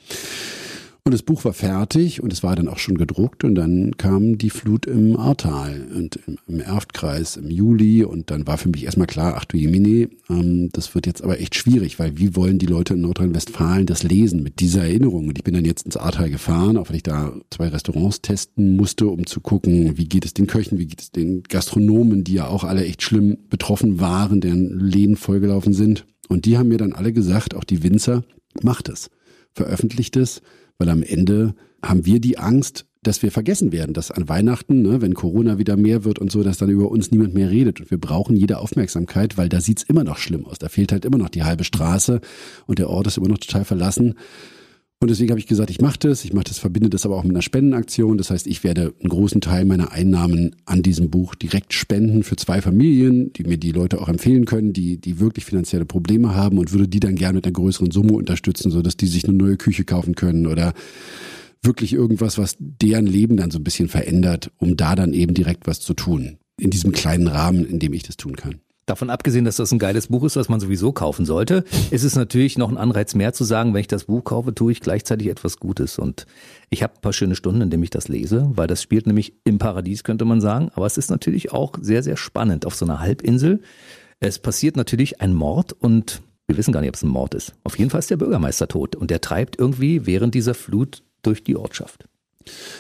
Und das Buch war fertig und es war dann auch schon gedruckt und dann kam die Flut im Ahrtal und im, Erftkreis im Juli und dann war für mich erstmal klar, ach du Jemine, ähm, das wird jetzt aber echt schwierig, weil wie wollen die Leute in Nordrhein-Westfalen das lesen mit dieser Erinnerung? Und ich bin dann jetzt ins Ahrtal gefahren, auch weil ich da zwei Restaurants testen musste, um zu gucken, wie geht es den Köchen, wie geht es den Gastronomen, die ja auch alle echt schlimm betroffen waren, deren Läden vollgelaufen sind. Und die haben mir dann alle gesagt, auch die Winzer, macht es, veröffentlicht es, weil am Ende haben wir die Angst, dass wir vergessen werden, dass an Weihnachten, ne, wenn Corona wieder mehr wird und so, dass dann über uns niemand mehr redet. Und wir brauchen jede Aufmerksamkeit, weil da sieht's immer noch schlimm aus. Da fehlt halt immer noch die halbe Straße und der Ort ist immer noch total verlassen. Und deswegen habe ich gesagt, ich mache das, ich mache das, verbinde das aber auch mit einer Spendenaktion. Das heißt, ich werde einen großen Teil meiner Einnahmen an diesem Buch direkt spenden für zwei Familien, die mir die Leute auch empfehlen können, die, die wirklich finanzielle Probleme haben und würde die dann gerne mit einer größeren Summe unterstützen, so dass die sich eine neue Küche kaufen können oder wirklich irgendwas, was deren Leben dann so ein bisschen verändert, um da dann eben direkt was zu tun. In diesem kleinen Rahmen, in dem ich das tun kann. Davon abgesehen, dass das ein geiles Buch ist, was man sowieso kaufen sollte, ist es natürlich noch ein Anreiz mehr zu sagen, wenn ich das Buch kaufe, tue ich gleichzeitig etwas Gutes. Und ich habe ein paar schöne Stunden, in denen ich das lese, weil das spielt nämlich im Paradies, könnte man sagen. Aber es ist natürlich auch sehr, sehr spannend auf so einer Halbinsel. Es passiert natürlich ein Mord und wir wissen gar nicht, ob es ein Mord ist. Auf jeden Fall ist der Bürgermeister tot und der treibt irgendwie während dieser Flut durch die Ortschaft.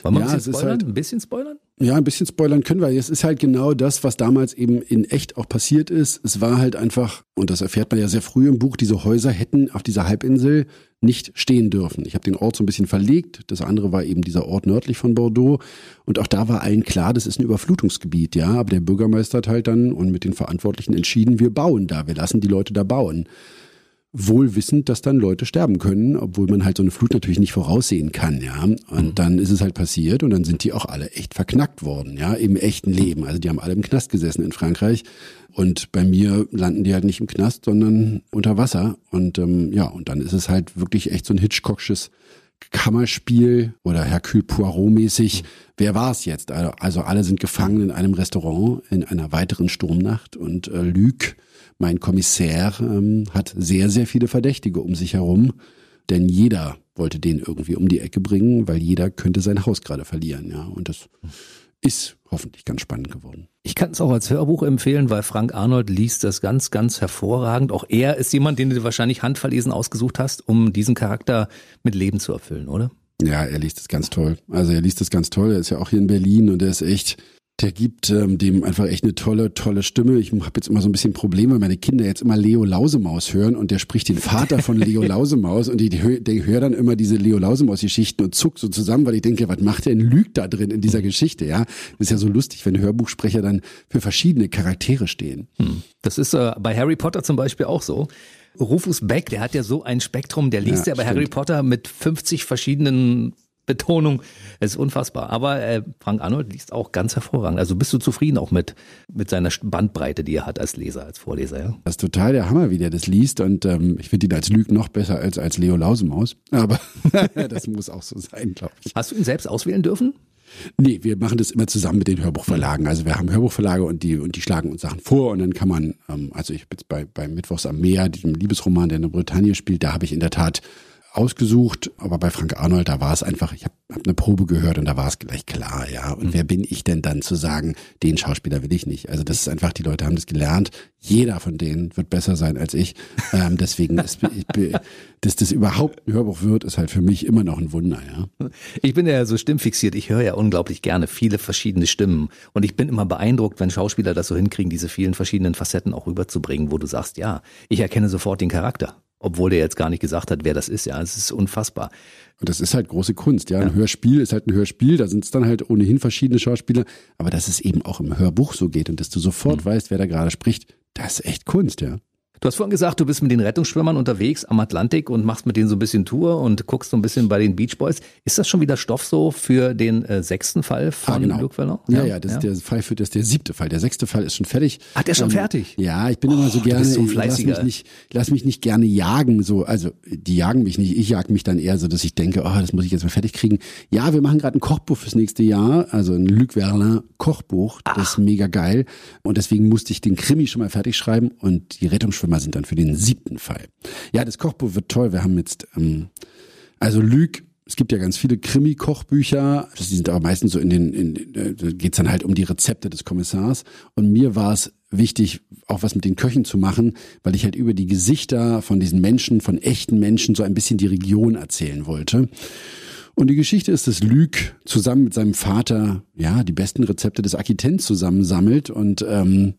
Wollen wir ja, ein, bisschen spoilern? Halt, ein bisschen spoilern? Ja, ein bisschen spoilern können wir. Es ist halt genau das, was damals eben in echt auch passiert ist. Es war halt einfach, und das erfährt man ja sehr früh im Buch, diese Häuser hätten auf dieser Halbinsel nicht stehen dürfen. Ich habe den Ort so ein bisschen verlegt. Das andere war eben dieser Ort nördlich von Bordeaux. Und auch da war allen klar, das ist ein Überflutungsgebiet, ja. Aber der Bürgermeister hat halt dann und mit den Verantwortlichen entschieden, wir bauen da, wir lassen die Leute da bauen wohl wissend, dass dann Leute sterben können, obwohl man halt so eine Flut natürlich nicht voraussehen kann, ja. Und mhm. dann ist es halt passiert und dann sind die auch alle echt verknackt worden, ja, im echten Leben. Also die haben alle im Knast gesessen in Frankreich. Und bei mir landen die halt nicht im Knast, sondern unter Wasser. Und ähm, ja, und dann ist es halt wirklich echt so ein Hitchcocksches Kammerspiel oder Hercule Poirot-mäßig. Mhm. Wer war es jetzt? Also, also alle sind gefangen in einem Restaurant in einer weiteren Sturmnacht und äh, Luc mein Kommissär ähm, hat sehr, sehr viele Verdächtige um sich herum, denn jeder wollte den irgendwie um die Ecke bringen, weil jeder könnte sein Haus gerade verlieren, ja. Und das ist hoffentlich ganz spannend geworden. Ich kann es auch als Hörbuch empfehlen, weil Frank Arnold liest das ganz, ganz hervorragend. Auch er ist jemand, den du wahrscheinlich handverlesen ausgesucht hast, um diesen Charakter mit Leben zu erfüllen, oder? Ja, er liest es ganz toll. Also er liest es ganz toll. Er ist ja auch hier in Berlin und er ist echt, der gibt ähm, dem einfach echt eine tolle, tolle Stimme. Ich habe jetzt immer so ein bisschen Probleme, weil meine Kinder jetzt immer Leo Lausemaus hören und der spricht den Vater von Leo Lausemaus und die, die, die hören dann immer diese Leo Lausemaus-Geschichten und zuckt so zusammen, weil ich denke, was macht der denn Lügt da drin in dieser Geschichte? Ja, das ist ja so lustig, wenn Hörbuchsprecher dann für verschiedene Charaktere stehen. Hm. Das ist äh, bei Harry Potter zum Beispiel auch so. Rufus Beck, der hat ja so ein Spektrum, der liest ja, ja bei stimmt. Harry Potter mit 50 verschiedenen Betonung. Es ist unfassbar. Aber äh, Frank Arnold liest auch ganz hervorragend. Also bist du zufrieden auch mit, mit seiner Bandbreite, die er hat als Leser, als Vorleser, ja? Das ist total der Hammer, wie der das liest. Und ähm, ich finde ihn als Lüg noch besser als als Leo Lausemaus. Aber das muss auch so sein, glaube ich. Hast du ihn selbst auswählen dürfen? Nee, wir machen das immer zusammen mit den Hörbuchverlagen. Also wir haben Hörbuchverlage und die und die schlagen uns Sachen vor und dann kann man, ähm, also ich bin jetzt bei, bei Mittwochs am Meer, diesem Liebesroman, der in der Bretagne spielt, da habe ich in der Tat ausgesucht, aber bei Frank Arnold, da war es einfach, ich habe hab eine Probe gehört und da war es gleich klar, ja. Und mhm. wer bin ich denn dann zu sagen, den Schauspieler will ich nicht? Also das ist einfach, die Leute haben das gelernt. Jeder von denen wird besser sein als ich. Ähm, deswegen, ist, ich, dass das überhaupt ein Hörbuch wird, ist halt für mich immer noch ein Wunder, ja. Ich bin ja so stimmfixiert. Ich höre ja unglaublich gerne viele verschiedene Stimmen und ich bin immer beeindruckt, wenn Schauspieler das so hinkriegen, diese vielen verschiedenen Facetten auch rüberzubringen, wo du sagst, ja, ich erkenne sofort den Charakter obwohl der jetzt gar nicht gesagt hat, wer das ist. Ja, es ist unfassbar. Und das ist halt große Kunst. Ja, ein ja. Hörspiel ist halt ein Hörspiel. Da sind es dann halt ohnehin verschiedene Schauspieler. Aber dass es eben auch im Hörbuch so geht und dass du sofort mhm. weißt, wer da gerade spricht, das ist echt Kunst, ja. Du hast vorhin gesagt, du bist mit den Rettungsschwimmern unterwegs am Atlantik und machst mit denen so ein bisschen Tour und guckst so ein bisschen bei den Beach Boys. Ist das schon wieder Stoff so für den äh, sechsten Fall von ah, genau. Luke Vallon? Ja, ja, ja, das ja. ist der Fall für das ist der siebte Fall. Der sechste Fall ist schon fertig. Hat der schon ähm, fertig? Ja, ich bin oh, immer so gerne. So lass mich nicht, lass mich nicht gerne jagen. So, also die jagen mich nicht. Ich jag mich dann eher so, dass ich denke, oh, das muss ich jetzt mal fertig kriegen. Ja, wir machen gerade ein Kochbuch fürs nächste Jahr, also ein Luc Verlin Kochbuch. Das Ach. ist mega geil. Und deswegen musste ich den Krimi schon mal fertig schreiben und die Rettungsschwimmer sind dann für den siebten Fall. Ja, das Kochbuch wird toll. Wir haben jetzt, ähm, also Lüg, es gibt ja ganz viele Krimi-Kochbücher, die sind aber meistens so in den, in, äh, da geht's dann halt um die Rezepte des Kommissars. Und mir war es wichtig, auch was mit den Köchen zu machen, weil ich halt über die Gesichter von diesen Menschen, von echten Menschen, so ein bisschen die Region erzählen wollte. Und die Geschichte ist, dass Lüg zusammen mit seinem Vater ja die besten Rezepte des Aquitens zusammensammelt und ähm,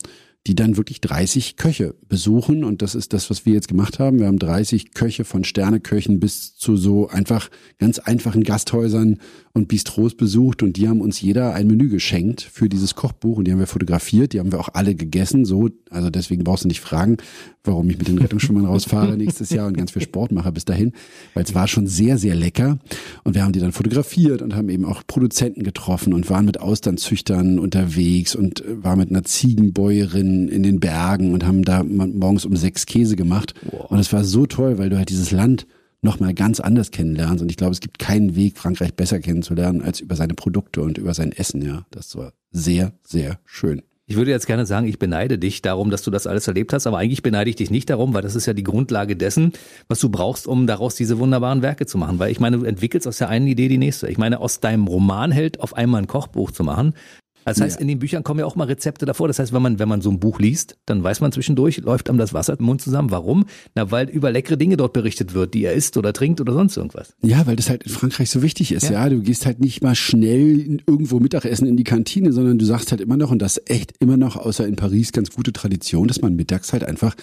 die dann wirklich 30 Köche besuchen. Und das ist das, was wir jetzt gemacht haben. Wir haben 30 Köche von Sterneköchen bis zu so einfach ganz einfachen Gasthäusern und Bistros besucht. Und die haben uns jeder ein Menü geschenkt für dieses Kochbuch. Und die haben wir fotografiert, die haben wir auch alle gegessen, so, also deswegen brauchst du nicht fragen, warum ich mit den Rettungsschwimmern rausfahre nächstes Jahr und ganz viel Sport mache bis dahin, weil es war schon sehr, sehr lecker. Und wir haben die dann fotografiert und haben eben auch Produzenten getroffen und waren mit Austernzüchtern unterwegs und waren mit einer Ziegenbäuerin in den Bergen und haben da morgens um sechs Käse gemacht und es war so toll, weil du halt dieses Land nochmal ganz anders kennenlernst. Und ich glaube, es gibt keinen Weg, Frankreich besser kennenzulernen, als über seine Produkte und über sein Essen, ja. Das war sehr, sehr schön. Ich würde jetzt gerne sagen, ich beneide dich darum, dass du das alles erlebt hast, aber eigentlich beneide ich dich nicht darum, weil das ist ja die Grundlage dessen, was du brauchst, um daraus diese wunderbaren Werke zu machen. Weil ich meine, du entwickelst aus der einen Idee die nächste. Ich meine, aus deinem Romanheld auf einmal ein Kochbuch zu machen, das heißt, ja. in den Büchern kommen ja auch mal Rezepte davor. Das heißt, wenn man, wenn man so ein Buch liest, dann weiß man zwischendurch, läuft einem das Wasser im Mund zusammen. Warum? Na, weil über leckere Dinge dort berichtet wird, die er isst oder trinkt oder sonst irgendwas. Ja, weil das halt in Frankreich so wichtig ist. Ja, ja? du gehst halt nicht mal schnell irgendwo Mittagessen in die Kantine, sondern du sagst halt immer noch, und das echt immer noch, außer in Paris, ganz gute Tradition, dass man mittags halt einfach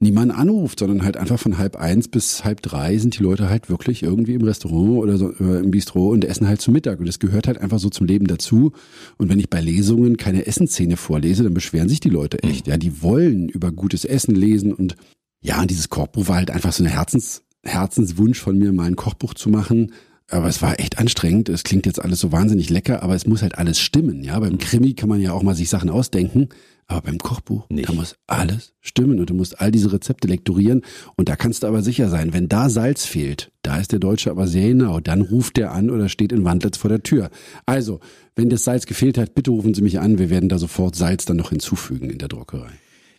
niemand anruft, sondern halt einfach von halb eins bis halb drei sind die Leute halt wirklich irgendwie im Restaurant oder so, äh, im Bistro und essen halt zu Mittag. Und das gehört halt einfach so zum Leben dazu. Und wenn ich bei Lesungen keine Essensszene vorlese, dann beschweren sich die Leute echt. Mhm. Ja, die wollen über gutes Essen lesen und ja, und dieses Kochbuch war halt einfach so ein Herzens, Herzenswunsch von mir, mal ein Kochbuch zu machen. Aber es war echt anstrengend. Es klingt jetzt alles so wahnsinnig lecker, aber es muss halt alles stimmen. Ja, beim Krimi kann man ja auch mal sich Sachen ausdenken. Aber beim Kochbuch, Nicht. da muss alles stimmen und du musst all diese Rezepte lektorieren. Und da kannst du aber sicher sein, wenn da Salz fehlt, da ist der Deutsche aber sehr genau. Dann ruft der an oder steht in Wandlitz vor der Tür. Also, wenn das Salz gefehlt hat, bitte rufen Sie mich an. Wir werden da sofort Salz dann noch hinzufügen in der Druckerei.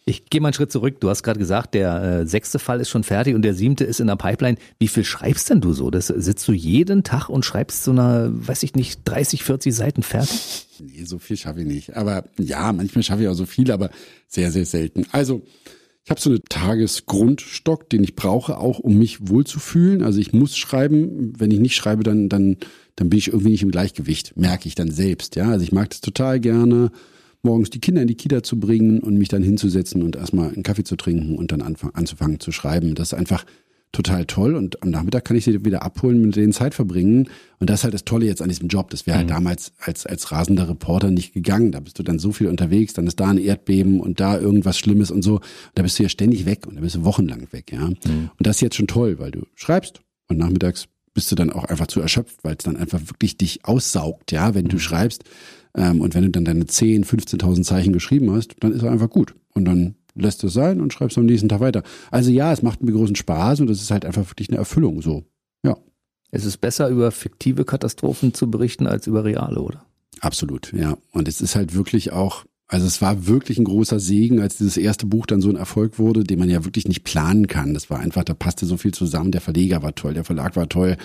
Ich gehe mal einen Schritt zurück. Du hast gerade gesagt, der äh, sechste Fall ist schon fertig und der siebte ist in der Pipeline. Wie viel schreibst denn du so? Das sitzt du jeden Tag und schreibst so eine, weiß ich nicht, 30, 40 Seiten fertig? Nee, so viel schaffe ich nicht. Aber ja, manchmal schaffe ich auch so viel, aber sehr, sehr selten. Also, ich habe so einen Tagesgrundstock, den ich brauche, auch um mich wohlzufühlen. Also ich muss schreiben. Wenn ich nicht schreibe, dann, dann, dann bin ich irgendwie nicht im Gleichgewicht. Merke ich dann selbst. Ja, also ich mag das total gerne morgens die Kinder in die Kita zu bringen und mich dann hinzusetzen und erstmal einen Kaffee zu trinken und dann anzufangen zu schreiben. Das ist einfach total toll und am Nachmittag kann ich sie wieder abholen, mit denen Zeit verbringen. Und das ist halt das Tolle jetzt an diesem Job. Das wäre halt mhm. halt damals als, als rasender Reporter nicht gegangen. Da bist du dann so viel unterwegs, dann ist da ein Erdbeben und da irgendwas Schlimmes und so. Da bist du ja ständig weg und da bist du wochenlang weg, ja. Mhm. Und das ist jetzt schon toll, weil du schreibst und nachmittags bist du dann auch einfach zu erschöpft, weil es dann einfach wirklich dich aussaugt, ja, wenn du mhm. schreibst. Ähm, und wenn du dann deine 10, 15.000 Zeichen geschrieben hast, dann ist er einfach gut. Und dann lässt es sein und schreibst am nächsten Tag weiter. Also ja, es macht mir großen Spaß und es ist halt einfach wirklich eine Erfüllung so. Ja. Es ist besser, über fiktive Katastrophen zu berichten, als über reale, oder? Absolut, ja. Und es ist halt wirklich auch, also es war wirklich ein großer Segen, als dieses erste Buch dann so ein Erfolg wurde, den man ja wirklich nicht planen kann. Das war einfach, da passte so viel zusammen. Der Verleger war toll, der Verlag war toll.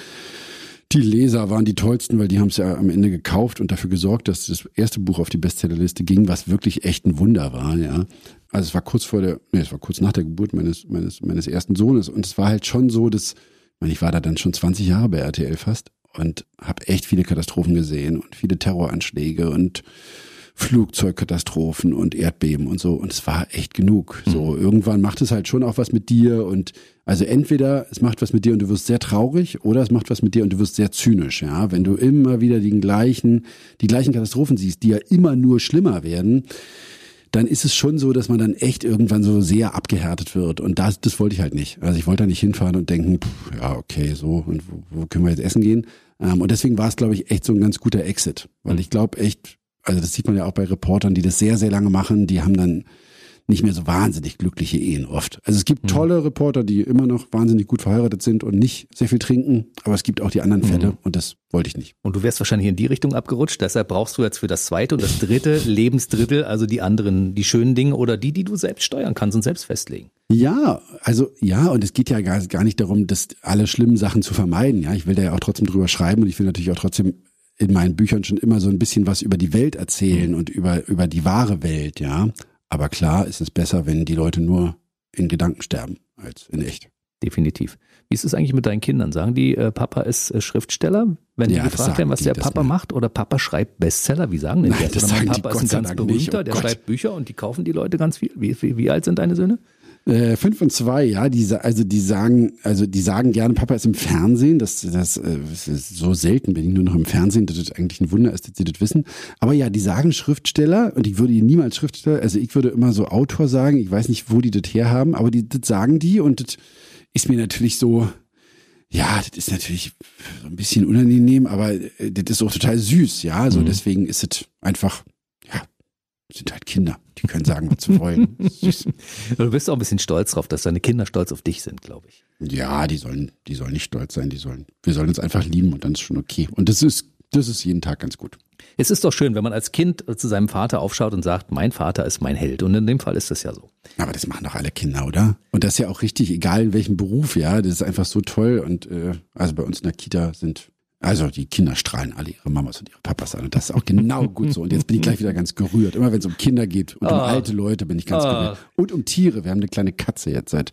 Die Leser waren die tollsten, weil die haben es ja am Ende gekauft und dafür gesorgt, dass das erste Buch auf die Bestsellerliste ging, was wirklich echt ein Wunder war, ja. Also es war kurz vor der, nee, es war kurz nach der Geburt meines, meines, meines ersten Sohnes und es war halt schon so, dass, ich, meine, ich war da dann schon 20 Jahre bei RTL fast und habe echt viele Katastrophen gesehen und viele Terroranschläge und Flugzeugkatastrophen und Erdbeben und so. Und es war echt genug. So, mhm. irgendwann macht es halt schon auch was mit dir. Und also entweder es macht was mit dir und du wirst sehr traurig, oder es macht was mit dir und du wirst sehr zynisch, ja. Wenn du immer wieder den gleichen, die gleichen Katastrophen siehst, die ja immer nur schlimmer werden, dann ist es schon so, dass man dann echt irgendwann so sehr abgehärtet wird. Und das, das wollte ich halt nicht. Also ich wollte da nicht hinfahren und denken, pff, ja, okay, so, und wo, wo können wir jetzt essen gehen? Ähm, und deswegen war es, glaube ich, echt so ein ganz guter Exit. Weil ich glaube echt, also das sieht man ja auch bei Reportern, die das sehr, sehr lange machen, die haben dann nicht mehr so wahnsinnig glückliche Ehen oft. Also es gibt mhm. tolle Reporter, die immer noch wahnsinnig gut verheiratet sind und nicht sehr viel trinken, aber es gibt auch die anderen mhm. Fälle mhm. und das wollte ich nicht. Und du wärst wahrscheinlich in die Richtung abgerutscht, deshalb brauchst du jetzt für das zweite und das dritte Lebensdrittel, also die anderen, die schönen Dinge oder die, die du selbst steuern kannst und selbst festlegen. Ja, also ja, und es geht ja gar, gar nicht darum, dass alle schlimmen Sachen zu vermeiden. Ja, ich will da ja auch trotzdem drüber schreiben und ich will natürlich auch trotzdem in meinen Büchern schon immer so ein bisschen was über die Welt erzählen mhm. und über, über die wahre Welt, ja. Aber klar ist es besser, wenn die Leute nur in Gedanken sterben, als in echt. Definitiv. Wie ist es eigentlich mit deinen Kindern? Sagen die, äh, Papa ist äh, Schriftsteller? Wenn ja, die gefragt werden, was die, der Papa macht oder Papa schreibt Bestseller, wie sagen denn Nein, das? Oder mein Papa ist ein ganz berühmter, oh der schreibt Bücher und die kaufen die Leute ganz viel. Wie, wie, wie alt sind deine Söhne? Äh, fünf und zwei, ja, die, also die sagen, also die sagen gerne, Papa ist im Fernsehen. Das, das, äh, das ist so selten, bin ich nur noch im Fernsehen, dass das eigentlich ein Wunder ist, dass sie das wissen. Aber ja, die sagen Schriftsteller und ich würde ihnen niemals Schriftsteller, also ich würde immer so Autor sagen, ich weiß nicht, wo die das herhaben, aber die, das sagen die und das ist mir natürlich so, ja, das ist natürlich so ein bisschen unangenehm, aber äh, das ist auch total süß, ja. So also mhm. deswegen ist es einfach sind halt Kinder. Die können sagen, was sie wollen. Du bist auch ein bisschen stolz drauf, dass deine Kinder stolz auf dich sind, glaube ich. Ja, die sollen, die sollen nicht stolz sein, die sollen, wir sollen uns einfach lieben und dann ist schon okay. Und das ist, das ist jeden Tag ganz gut. Es ist doch schön, wenn man als Kind zu seinem Vater aufschaut und sagt, mein Vater ist mein Held. Und in dem Fall ist das ja so. Aber das machen doch alle Kinder, oder? Und das ist ja auch richtig, egal in welchem Beruf, ja. Das ist einfach so toll. Und äh, also bei uns in der Kita sind also die Kinder strahlen alle ihre Mamas und ihre Papas an. Und das ist auch genau gut so. Und jetzt bin ich gleich wieder ganz gerührt. Immer wenn es um Kinder geht und um Ah. alte Leute bin ich ganz Ah. gerührt. Und um Tiere. Wir haben eine kleine Katze jetzt seit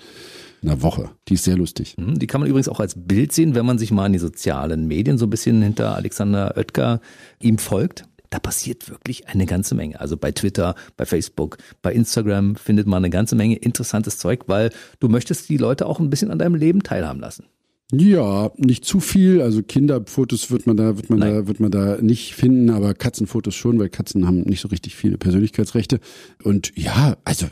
einer Woche. Die ist sehr lustig. Hm, Die kann man übrigens auch als Bild sehen, wenn man sich mal in die sozialen Medien so ein bisschen hinter Alexander Oetker ihm folgt. Da passiert wirklich eine ganze Menge. Also bei Twitter, bei Facebook, bei Instagram findet man eine ganze Menge interessantes Zeug, weil du möchtest die Leute auch ein bisschen an deinem Leben teilhaben lassen. Ja, nicht zu viel. Also Kinderfotos wird man da, wird man Nein. da, wird man da nicht finden, aber Katzenfotos schon, weil Katzen haben nicht so richtig viele Persönlichkeitsrechte. Und ja, also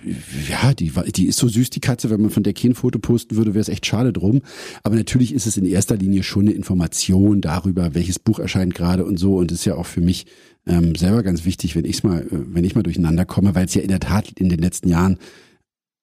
ja, die, die ist so süß, die Katze. Wenn man von der kein Foto posten würde, wäre es echt schade drum. Aber natürlich ist es in erster Linie schon eine Information darüber, welches Buch erscheint gerade und so. Und ist ja auch für mich ähm, selber ganz wichtig, wenn ich mal, äh, wenn ich mal durcheinander komme, weil es ja in der Tat in den letzten Jahren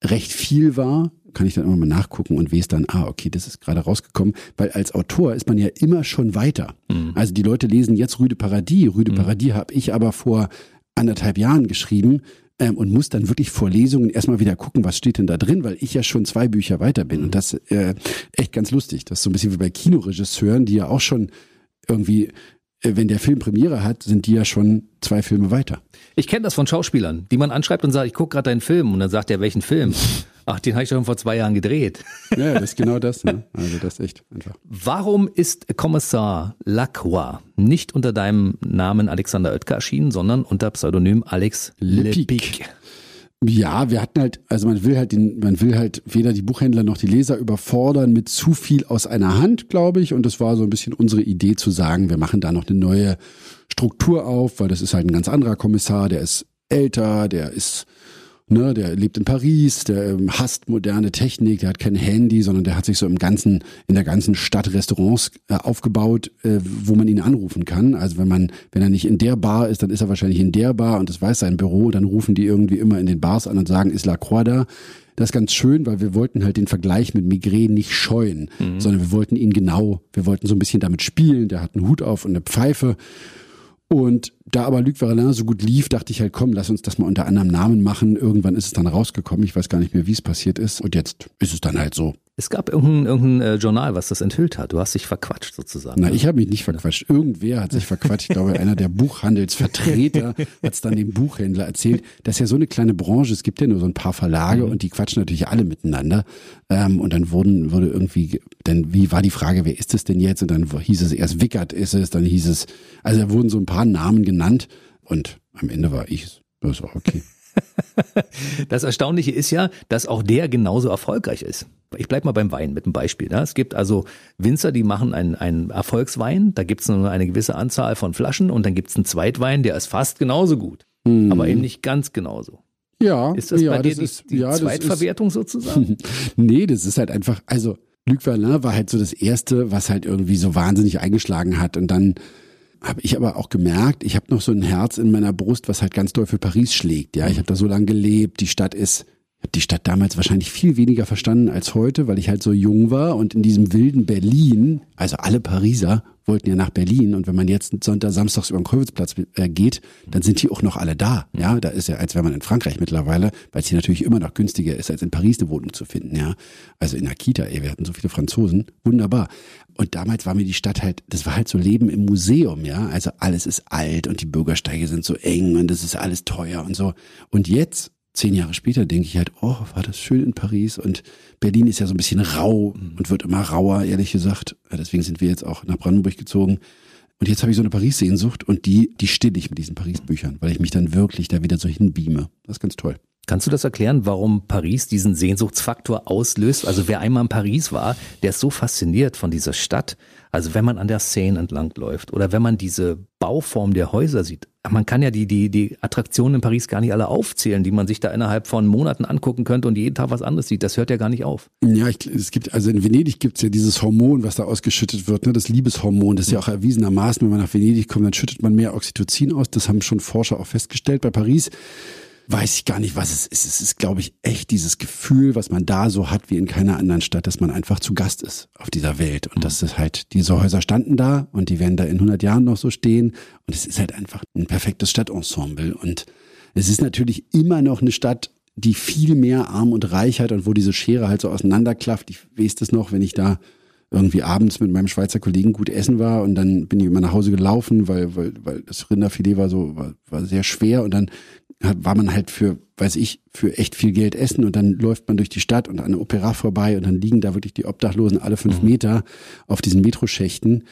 recht viel war, kann ich dann immer mal nachgucken und weiß dann, ah, okay, das ist gerade rausgekommen, weil als Autor ist man ja immer schon weiter. Also die Leute lesen jetzt Rüde Paradies. Rüde Paradies habe ich aber vor anderthalb Jahren geschrieben ähm, und muss dann wirklich vor Lesungen erstmal wieder gucken, was steht denn da drin, weil ich ja schon zwei Bücher weiter bin und das äh, echt ganz lustig. Das ist so ein bisschen wie bei Kinoregisseuren, die ja auch schon irgendwie, wenn der Film Premiere hat, sind die ja schon zwei Filme weiter. Ich kenne das von Schauspielern, die man anschreibt und sagt, ich gucke gerade deinen Film und dann sagt er, welchen Film? Ach, den habe ich schon vor zwei Jahren gedreht. Ja, das ist genau das. Ne? Also das ist echt einfach. Warum ist Kommissar Lacroix nicht unter deinem Namen Alexander Oetker erschienen, sondern unter Pseudonym Alex Lepic. Lepic? Ja, wir hatten halt, also man will halt den, man will halt weder die Buchhändler noch die Leser überfordern mit zu viel aus einer Hand, glaube ich. Und das war so ein bisschen unsere Idee zu sagen, wir machen da noch eine neue Struktur auf, weil das ist halt ein ganz anderer Kommissar, der ist älter, der ist, ne, der lebt in Paris, der ähm, hasst moderne Technik, der hat kein Handy, sondern der hat sich so im ganzen, in der ganzen Stadt Restaurants äh, aufgebaut, äh, wo man ihn anrufen kann. Also wenn man, wenn er nicht in der Bar ist, dann ist er wahrscheinlich in der Bar und das weiß sein Büro, dann rufen die irgendwie immer in den Bars an und sagen, ist La Croix da? Das ist ganz schön, weil wir wollten halt den Vergleich mit Migräne nicht scheuen, sondern wir wollten ihn genau, wir wollten so ein bisschen damit spielen. Der hat einen Hut auf und eine Pfeife. Und da aber Luc Varelin so gut lief, dachte ich halt, komm, lass uns das mal unter anderem Namen machen. Irgendwann ist es dann rausgekommen. Ich weiß gar nicht mehr, wie es passiert ist. Und jetzt ist es dann halt so. Es gab irgendein, irgendein äh, Journal, was das enthüllt hat. Du hast dich verquatscht sozusagen. Na, ich habe mich nicht verquatscht. Irgendwer hat sich verquatscht. Ich glaube, einer der Buchhandelsvertreter hat es dann dem Buchhändler erzählt. Das ist ja so eine kleine Branche. Es gibt ja nur so ein paar Verlage und die quatschen natürlich alle miteinander. Ähm, und dann wurden, wurde irgendwie, dann, wie war die Frage, wer ist es denn jetzt? Und dann hieß es erst Wickert ist es, dann hieß es, also da wurden so ein paar Namen genannt und am Ende war ich es. Das war okay. Das Erstaunliche ist ja, dass auch der genauso erfolgreich ist. Ich bleib mal beim Wein mit einem Beispiel. Ne? Es gibt also Winzer, die machen einen, einen Erfolgswein, da gibt's nur eine gewisse Anzahl von Flaschen und dann gibt's einen Zweitwein, der ist fast genauso gut, aber eben nicht ganz genauso. Ja, Ist das ja, bei dir das die, ist, die ja, das ist, Zweitverwertung sozusagen? Nee, das ist halt einfach, also Luc Verlin war halt so das Erste, was halt irgendwie so wahnsinnig eingeschlagen hat. Und dann habe ich aber auch gemerkt, ich habe noch so ein Herz in meiner Brust, was halt ganz doll für Paris schlägt. Ja, ich habe da so lange gelebt. Die Stadt ist, die Stadt damals wahrscheinlich viel weniger verstanden als heute, weil ich halt so jung war und in diesem wilden Berlin, also alle Pariser wollten ja nach Berlin und wenn man jetzt Sonntag, samstags über den Kröwitzplatz äh, geht, dann sind die auch noch alle da. Ja, da ist ja, als wäre man in Frankreich mittlerweile, weil es hier natürlich immer noch günstiger ist, als in Paris eine Wohnung zu finden. Ja, also in der Kita, ey, wir hatten so viele Franzosen, wunderbar. Und damals war mir die Stadt halt, das war halt so Leben im Museum, ja. Also alles ist alt und die Bürgersteige sind so eng und das ist alles teuer und so. Und jetzt, zehn Jahre später, denke ich halt, oh, war das schön in Paris und Berlin ist ja so ein bisschen rau und wird immer rauer, ehrlich gesagt. Deswegen sind wir jetzt auch nach Brandenburg gezogen. Und jetzt habe ich so eine Paris-Sehnsucht und die, die still ich mit diesen Paris-Büchern, weil ich mich dann wirklich da wieder so hinbeame. Das ist ganz toll. Kannst du das erklären, warum Paris diesen Sehnsuchtsfaktor auslöst? Also wer einmal in Paris war, der ist so fasziniert von dieser Stadt. Also wenn man an der Seine entlang läuft oder wenn man diese Bauform der Häuser sieht. Man kann ja die, die, die Attraktionen in Paris gar nicht alle aufzählen, die man sich da innerhalb von Monaten angucken könnte und jeden Tag was anderes sieht. Das hört ja gar nicht auf. Ja, ich, es gibt, also in Venedig gibt es ja dieses Hormon, was da ausgeschüttet wird, ne, das Liebeshormon. Das ist ja auch erwiesenermaßen, wenn man nach Venedig kommt, dann schüttet man mehr Oxytocin aus. Das haben schon Forscher auch festgestellt. Bei Paris weiß ich gar nicht, was es ist. Es ist, glaube ich, echt dieses Gefühl, was man da so hat wie in keiner anderen Stadt, dass man einfach zu Gast ist auf dieser Welt. Und dass es halt, diese Häuser standen da und die werden da in 100 Jahren noch so stehen. Und es ist halt einfach ein perfektes Stadtensemble. Und es ist natürlich immer noch eine Stadt, die viel mehr Arm und Reich hat und wo diese Schere halt so auseinanderklafft. Ich weiß das noch, wenn ich da irgendwie abends mit meinem Schweizer Kollegen gut essen war und dann bin ich immer nach Hause gelaufen, weil, weil, weil das Rinderfilet war so, war, war sehr schwer und dann war man halt für, weiß ich, für echt viel Geld essen und dann läuft man durch die Stadt und an der Opera vorbei und dann liegen da wirklich die Obdachlosen alle fünf mhm. Meter auf diesen Metroschächten.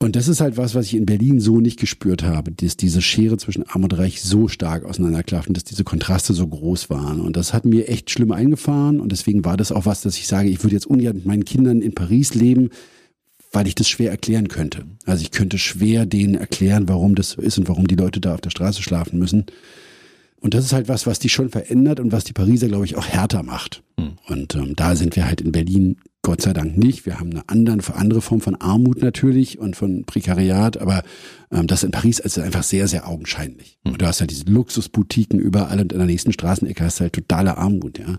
Und das ist halt was, was ich in Berlin so nicht gespürt habe, dass diese Schere zwischen Arm und Reich so stark auseinanderklafft und dass diese Kontraste so groß waren. Und das hat mir echt schlimm eingefahren und deswegen war das auch was, dass ich sage, ich würde jetzt ungern mit meinen Kindern in Paris leben, weil ich das schwer erklären könnte. Also ich könnte schwer denen erklären, warum das so ist und warum die Leute da auf der Straße schlafen müssen. Und das ist halt was, was die schon verändert und was die Pariser, glaube ich, auch härter macht. Mhm. Und ähm, da sind wir halt in Berlin Gott sei Dank nicht. Wir haben eine andere, andere Form von Armut natürlich und von Prekariat, aber ähm, das in Paris ist einfach sehr, sehr augenscheinlich. Mhm. Und du hast halt diese Luxusboutiquen überall und in der nächsten Straßenecke hast du halt totale Armut, ja.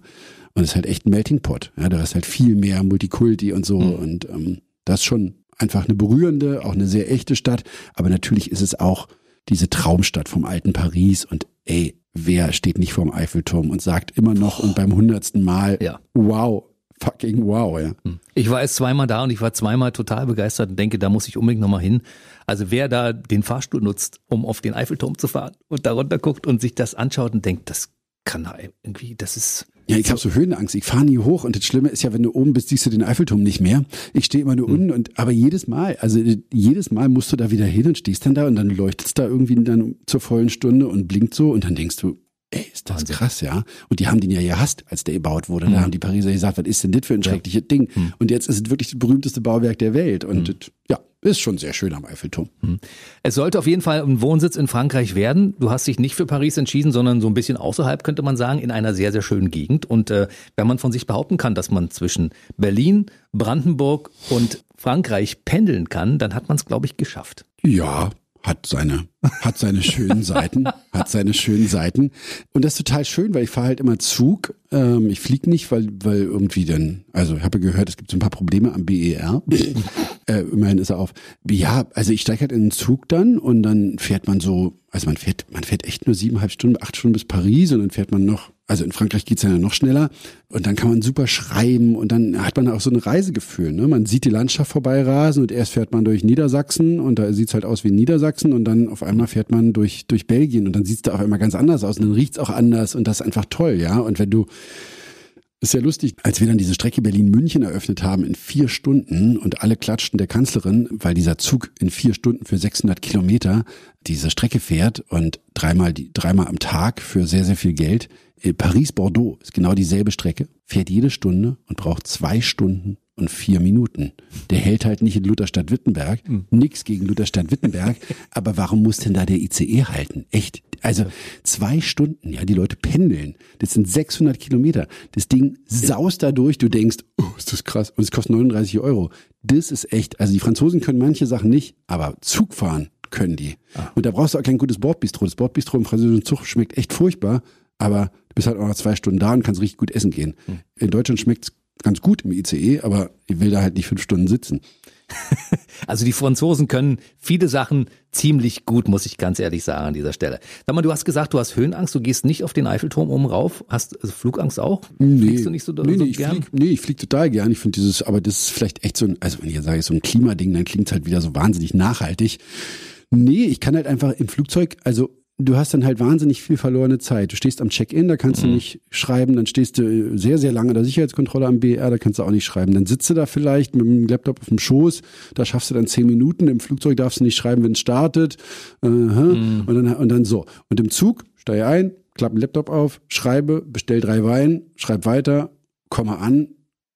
Und es ist halt echt ein Melting Pot. Ja, du hast halt viel mehr Multikulti und so. Mhm. Und ähm, das ist schon einfach eine berührende, auch eine sehr echte Stadt. Aber natürlich ist es auch diese Traumstadt vom alten Paris und ey, wer steht nicht vorm Eiffelturm und sagt immer noch und beim hundertsten Mal, ja. wow, fucking wow, ja. Hm. Ich war erst zweimal da und ich war zweimal total begeistert und denke, da muss ich unbedingt nochmal hin. Also wer da den Fahrstuhl nutzt, um auf den Eiffelturm zu fahren und da runter guckt und sich das anschaut und denkt, das kann irgendwie, das ist. Ja, ich habe so Höhenangst. Ich fahre nie hoch und das Schlimme ist ja, wenn du oben bist, siehst du den Eiffelturm nicht mehr. Ich stehe immer nur hm. unten und aber jedes Mal, also jedes Mal musst du da wieder hin und stehst dann da und dann leuchtet da irgendwie dann zur vollen Stunde und blinkt so und dann denkst du, Ey, ist das Wahnsinn. krass, ja. Und die haben den ja gehasst, als der gebaut wurde. Mhm. Da haben die Pariser gesagt, was ist denn das für ein schreckliches. Ding? Mhm. Und jetzt ist es wirklich das berühmteste Bauwerk der Welt. Und mhm. das, ja, ist schon sehr schön am Eiffelturm. Mhm. Es sollte auf jeden Fall ein Wohnsitz in Frankreich werden. Du hast dich nicht für Paris entschieden, sondern so ein bisschen außerhalb, könnte man sagen, in einer sehr, sehr schönen Gegend. Und äh, wenn man von sich behaupten kann, dass man zwischen Berlin, Brandenburg und Frankreich pendeln kann, dann hat man es, glaube ich, geschafft. Ja, hat seine, hat seine schönen Seiten, hat seine schönen Seiten. Und das ist total schön, weil ich fahre halt immer Zug. Ähm, ich fliege nicht, weil, weil irgendwie dann, also ich habe gehört, es gibt so ein paar Probleme am BER. äh, immerhin ist er auf. Ja, also ich steige halt in den Zug dann und dann fährt man so, also man fährt, man fährt echt nur siebeneinhalb Stunden, acht Stunden bis Paris und dann fährt man noch also in Frankreich geht's ja noch schneller und dann kann man super schreiben und dann hat man auch so ein Reisegefühl. Ne? Man sieht die Landschaft vorbeirasen und erst fährt man durch Niedersachsen und da sieht's halt aus wie Niedersachsen und dann auf einmal fährt man durch, durch Belgien und dann sieht's da auf einmal ganz anders aus und dann riecht's auch anders und das ist einfach toll, ja. Und wenn du ist ja lustig, als wir dann diese Strecke Berlin-München eröffnet haben in vier Stunden und alle klatschten der Kanzlerin, weil dieser Zug in vier Stunden für 600 Kilometer diese Strecke fährt und dreimal, dreimal am Tag für sehr, sehr viel Geld. Äh, Paris-Bordeaux ist genau dieselbe Strecke, fährt jede Stunde und braucht zwei Stunden und vier Minuten. Der hält halt nicht in Lutherstadt-Wittenberg. Mhm. Nix gegen Lutherstadt-Wittenberg. aber warum muss denn da der ICE halten? Echt? Also zwei Stunden, ja, die Leute pendeln. Das sind 600 Kilometer. Das Ding saust da durch. Du denkst, oh, ist das krass. Und es kostet 39 Euro. Das ist echt, also die Franzosen können manche Sachen nicht, aber Zug fahren können die. Ah. Und da brauchst du auch kein gutes Bordbistro. Das Bordbistro im französischen Zug schmeckt echt furchtbar, aber du bist halt auch noch zwei Stunden da und kannst richtig gut essen gehen. Hm. In Deutschland schmeckt's ganz gut im ICE, aber ich will da halt nicht fünf Stunden sitzen. Also die Franzosen können viele Sachen ziemlich gut, muss ich ganz ehrlich sagen an dieser Stelle. Sag mal, du hast gesagt, du hast Höhenangst, du gehst nicht auf den Eiffelturm oben rauf. Hast also Flugangst auch? Nee, Fliegst du nicht so, nee, so nee, gern? Ich flieg, nee, ich fliege total gern. Ich finde dieses, aber das ist vielleicht echt so ein, also wenn ich sage, so ein Klimading, dann klingt es halt wieder so wahnsinnig nachhaltig. Nee, ich kann halt einfach im Flugzeug, also du hast dann halt wahnsinnig viel verlorene Zeit. Du stehst am Check-in, da kannst mhm. du nicht schreiben, dann stehst du sehr, sehr lange an der Sicherheitskontrolle am BR, da kannst du auch nicht schreiben. Dann sitzt du da vielleicht mit dem Laptop auf dem Schoß, da schaffst du dann zehn Minuten, im Flugzeug darfst du nicht schreiben, wenn es startet, uh -huh. mhm. und, dann, und dann so. Und im Zug, steige ein, klappe einen Laptop auf, schreibe, bestell drei Wein, schreibe weiter, komme an,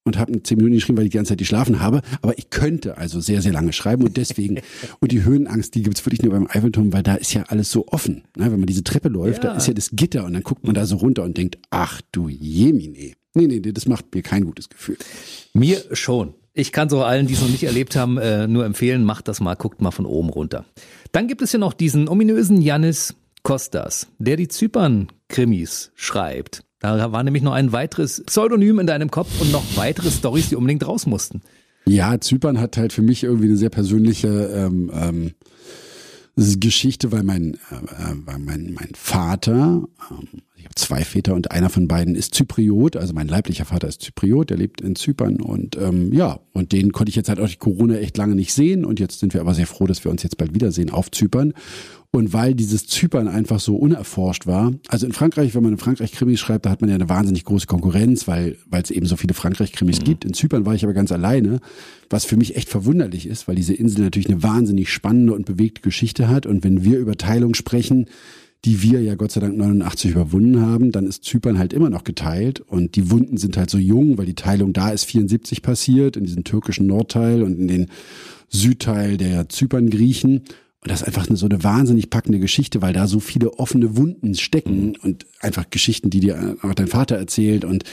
und habe zehn Minuten geschrieben, weil ich die ganze Zeit geschlafen habe. Aber ich könnte also sehr, sehr lange schreiben und deswegen, und die Höhenangst, die gibt's wirklich nur beim Eiffelturm, weil da ist ja alles so offen. Ne? Wenn man diese Treppe läuft, ja. da ist ja das Gitter und dann guckt man da so runter und denkt, ach du Jemine. Nee, nee, das macht mir kein gutes Gefühl. Mir schon. Ich kann so allen, die es noch nicht erlebt haben, äh, nur empfehlen, macht das mal, guckt mal von oben runter. Dann gibt es ja noch diesen ominösen Janis Kostas, der die Zypern-Krimis schreibt. Da war nämlich noch ein weiteres Pseudonym in deinem Kopf und noch weitere Stories, die unbedingt raus mussten. Ja, Zypern hat halt für mich irgendwie eine sehr persönliche ähm, ähm, Geschichte, weil mein, äh, weil mein, mein Vater, ähm, ich habe zwei Väter und einer von beiden ist Zypriot, also mein leiblicher Vater ist Zypriot, der lebt in Zypern und ähm, ja, und den konnte ich jetzt halt auch durch Corona echt lange nicht sehen und jetzt sind wir aber sehr froh, dass wir uns jetzt bald wiedersehen auf Zypern und weil dieses Zypern einfach so unerforscht war, also in Frankreich, wenn man in Frankreich Krimis schreibt, da hat man ja eine wahnsinnig große Konkurrenz, weil weil es eben so viele Frankreich-Krimis mhm. gibt. In Zypern war ich aber ganz alleine, was für mich echt verwunderlich ist, weil diese Insel natürlich eine wahnsinnig spannende und bewegte Geschichte hat. Und wenn wir über Teilung sprechen, die wir ja Gott sei Dank 89 überwunden haben, dann ist Zypern halt immer noch geteilt und die Wunden sind halt so jung, weil die Teilung da ist 74 passiert, in diesem türkischen Nordteil und in den Südteil der Zypern-Griechen. Und das ist einfach eine, so eine wahnsinnig packende Geschichte, weil da so viele offene Wunden stecken mhm. und einfach Geschichten, die dir auch dein Vater erzählt und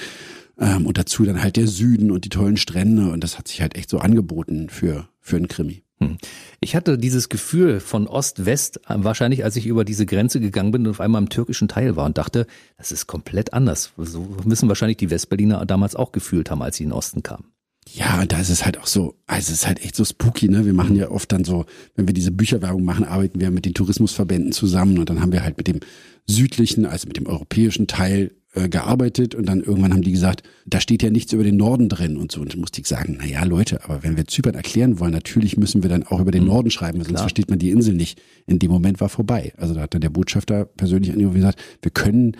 ähm, und dazu dann halt der Süden und die tollen Strände und das hat sich halt echt so angeboten für für einen Krimi. Hm. Ich hatte dieses Gefühl von Ost-West äh, wahrscheinlich, als ich über diese Grenze gegangen bin und auf einmal im türkischen Teil war und dachte, das ist komplett anders. So müssen wahrscheinlich die Westberliner damals auch gefühlt haben, als sie in den Osten kamen. Ja, und da ist es halt auch so, also es ist halt echt so spooky, ne? Wir machen ja oft dann so, wenn wir diese Bücherwerbung machen, arbeiten wir mit den Tourismusverbänden zusammen und dann haben wir halt mit dem südlichen, also mit dem europäischen Teil äh, gearbeitet und dann irgendwann haben die gesagt, da steht ja nichts über den Norden drin und so. Und dann musste ich sagen, na ja, Leute, aber wenn wir Zypern erklären wollen, natürlich müssen wir dann auch über den mhm. Norden schreiben, sonst Klar. versteht man die Insel nicht. In dem Moment war vorbei. Also da hat dann der Botschafter persönlich angerufen und gesagt, wir können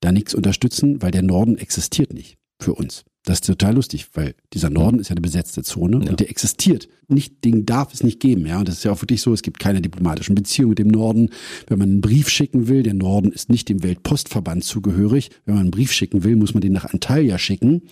da nichts unterstützen, weil der Norden existiert nicht für uns. Das ist total lustig, weil dieser Norden ist ja eine besetzte Zone ja. und der existiert. Nicht, den darf es nicht geben, ja. Und das ist ja auch wirklich so, es gibt keine diplomatischen Beziehungen mit dem Norden. Wenn man einen Brief schicken will, der Norden ist nicht dem Weltpostverband zugehörig. Wenn man einen Brief schicken will, muss man den nach Antalya schicken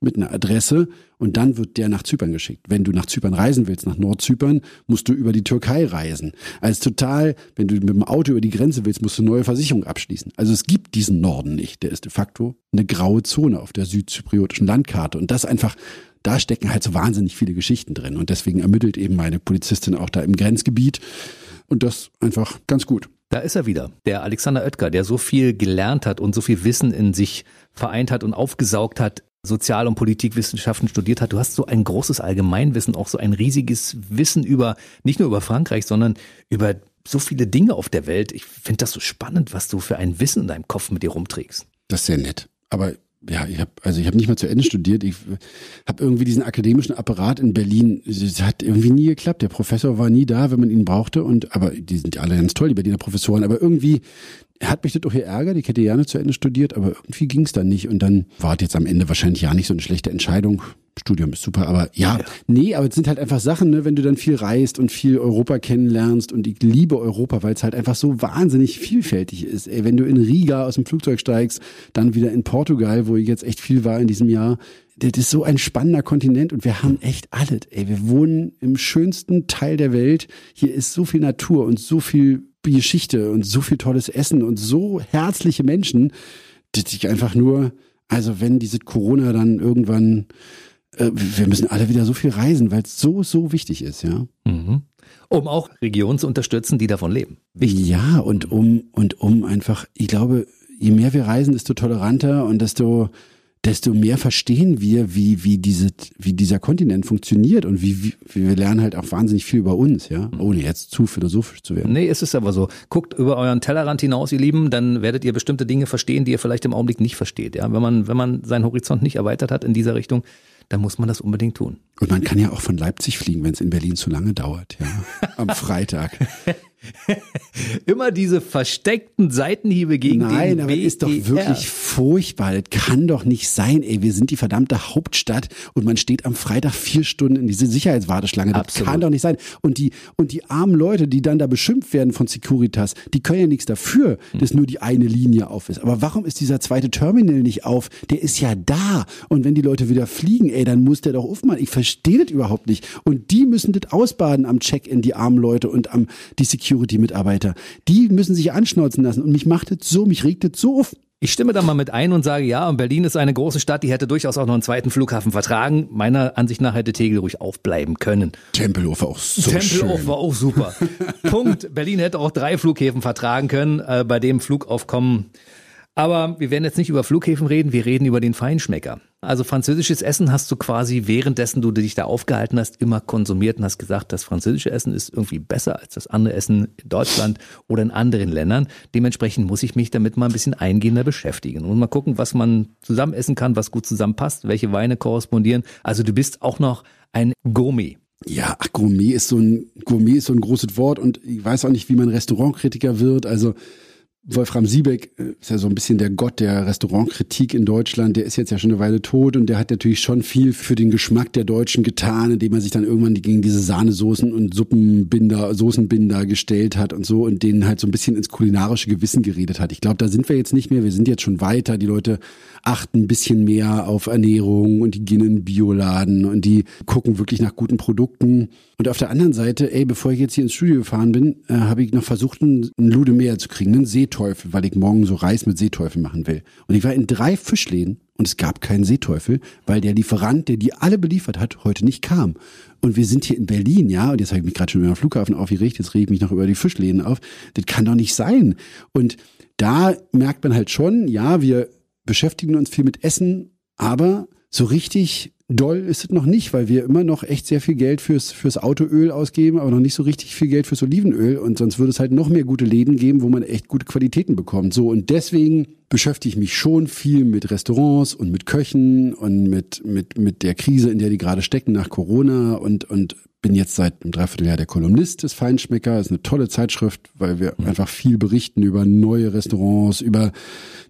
mit einer Adresse und dann wird der nach Zypern geschickt. Wenn du nach Zypern reisen willst, nach Nordzypern, musst du über die Türkei reisen. Also total, wenn du mit dem Auto über die Grenze willst, musst du neue Versicherung abschließen. Also es gibt diesen Norden nicht. Der ist de facto eine graue Zone auf der südzypriotischen Landkarte und das einfach da stecken halt so wahnsinnig viele Geschichten drin und deswegen ermittelt eben meine Polizistin auch da im Grenzgebiet und das einfach ganz gut. Da ist er wieder, der Alexander Oetker, der so viel gelernt hat und so viel Wissen in sich vereint hat und aufgesaugt hat Sozial- und Politikwissenschaften studiert hat. Du hast so ein großes Allgemeinwissen, auch so ein riesiges Wissen über, nicht nur über Frankreich, sondern über so viele Dinge auf der Welt. Ich finde das so spannend, was du für ein Wissen in deinem Kopf mit dir rumträgst. Das ist sehr nett. Aber ja, ich habe also ich nicht mal zu Ende studiert. Ich habe irgendwie diesen akademischen Apparat in Berlin. Es hat irgendwie nie geklappt. Der Professor war nie da, wenn man ihn brauchte. Und aber die sind alle ganz toll, die Berliner Professoren. Aber irgendwie hat mich das doch geärgert. Ich hätte gerne zu Ende studiert, aber irgendwie ging es dann nicht. Und dann war es jetzt am Ende wahrscheinlich ja nicht so eine schlechte Entscheidung. Studium ist super, aber ja, ja. nee, aber es sind halt einfach Sachen, ne, wenn du dann viel reist und viel Europa kennenlernst und ich liebe Europa, weil es halt einfach so wahnsinnig vielfältig ist. Ey, wenn du in Riga aus dem Flugzeug steigst, dann wieder in Portugal, wo ich jetzt echt viel war in diesem Jahr, das ist so ein spannender Kontinent und wir haben echt alles. Ey, wir wohnen im schönsten Teil der Welt. Hier ist so viel Natur und so viel Geschichte und so viel tolles Essen und so herzliche Menschen, dass ich einfach nur, also wenn diese Corona dann irgendwann, äh, wir müssen alle wieder so viel reisen, weil es so, so wichtig ist, ja. Mhm. Um auch Regionen zu unterstützen, die davon leben. Wichtig. Ja, und um, und um einfach, ich glaube, je mehr wir reisen, desto toleranter und desto desto mehr verstehen wir, wie, wie, diese, wie dieser Kontinent funktioniert und wie, wie, wir lernen halt auch wahnsinnig viel über uns, ja, ohne jetzt zu philosophisch zu werden. Nee, es ist aber so. Guckt über euren Tellerrand hinaus, ihr Lieben, dann werdet ihr bestimmte Dinge verstehen, die ihr vielleicht im Augenblick nicht versteht, ja. Wenn man, wenn man seinen Horizont nicht erweitert hat in dieser Richtung, dann muss man das unbedingt tun. Und man kann ja auch von Leipzig fliegen, wenn es in Berlin zu lange dauert, ja. Am Freitag. Immer diese versteckten Seitenhiebe gegen Nein, den aber ist doch BER. wirklich furchtbar. Das kann doch nicht sein, ey. Wir sind die verdammte Hauptstadt und man steht am Freitag vier Stunden in diese Sicherheitswarteschlange. Das Absolut. kann doch nicht sein. Und die, und die armen Leute, die dann da beschimpft werden von Securitas, die können ja nichts dafür, dass nur die eine Linie auf ist. Aber warum ist dieser zweite Terminal nicht auf? Der ist ja da. Und wenn die Leute wieder fliegen, ey, dann muss der doch aufmachen. Ich verstehe das überhaupt nicht. Und die müssen das ausbaden am Check-in, die armen Leute und am, die Security-Mitarbeiter. Die müssen sich anschnauzen lassen. Und mich macht das so, mich regt das so auf. Ich stimme da mal mit ein und sage, ja, und Berlin ist eine große Stadt, die hätte durchaus auch noch einen zweiten Flughafen vertragen. Meiner Ansicht nach hätte Tegel ruhig aufbleiben können. Tempelhof war auch so Tempelhof schön. war auch super. Punkt. Berlin hätte auch drei Flughäfen vertragen können, äh, bei dem Flugaufkommen. Aber wir werden jetzt nicht über Flughäfen reden, wir reden über den Feinschmecker. Also französisches Essen hast du quasi währenddessen du dich da aufgehalten hast, immer konsumiert und hast gesagt, das französische Essen ist irgendwie besser als das andere Essen in Deutschland oder in anderen Ländern. Dementsprechend muss ich mich damit mal ein bisschen eingehender beschäftigen und mal gucken, was man zusammen essen kann, was gut zusammenpasst, welche Weine korrespondieren. Also du bist auch noch ein Gourmet. Ja, ach, Gourmet ist so ein Gourmet ist so ein großes Wort und ich weiß auch nicht, wie man Restaurantkritiker wird. Also Wolfram Siebeck äh, ist ja so ein bisschen der Gott der Restaurantkritik in Deutschland. Der ist jetzt ja schon eine Weile tot und der hat natürlich schon viel für den Geschmack der Deutschen getan, indem er sich dann irgendwann gegen diese Sahnesoßen und Suppenbinder, Soßenbinder gestellt hat und so und denen halt so ein bisschen ins kulinarische Gewissen geredet hat. Ich glaube, da sind wir jetzt nicht mehr. Wir sind jetzt schon weiter. Die Leute achten ein bisschen mehr auf Ernährung und die gehen in den Bioladen und die gucken wirklich nach guten Produkten. Und auf der anderen Seite, ey, bevor ich jetzt hier ins Studio gefahren bin, äh, habe ich noch versucht, einen, Lude mehr zu kriegen, einen Seeteufel, weil ich morgen so Reis mit Seeteufel machen will. Und ich war in drei Fischläden und es gab keinen Seeteufel, weil der Lieferant, der die alle beliefert hat, heute nicht kam. Und wir sind hier in Berlin, ja, und jetzt habe ich mich gerade schon über den Flughafen aufgeregt, jetzt rege ich mich noch über die Fischläden auf. Das kann doch nicht sein. Und da merkt man halt schon, ja, wir beschäftigen uns viel mit Essen, aber so richtig doll ist es noch nicht, weil wir immer noch echt sehr viel Geld fürs, fürs Autoöl ausgeben, aber noch nicht so richtig viel Geld fürs Olivenöl. Und sonst würde es halt noch mehr gute Läden geben, wo man echt gute Qualitäten bekommt. So, und deswegen beschäftige ich mich schon viel mit Restaurants und mit Köchen und mit, mit, mit der Krise, in der die gerade stecken nach Corona und, und bin jetzt seit einem Dreivierteljahr der Kolumnist des Feinschmecker. Das ist eine tolle Zeitschrift, weil wir einfach viel berichten über neue Restaurants, über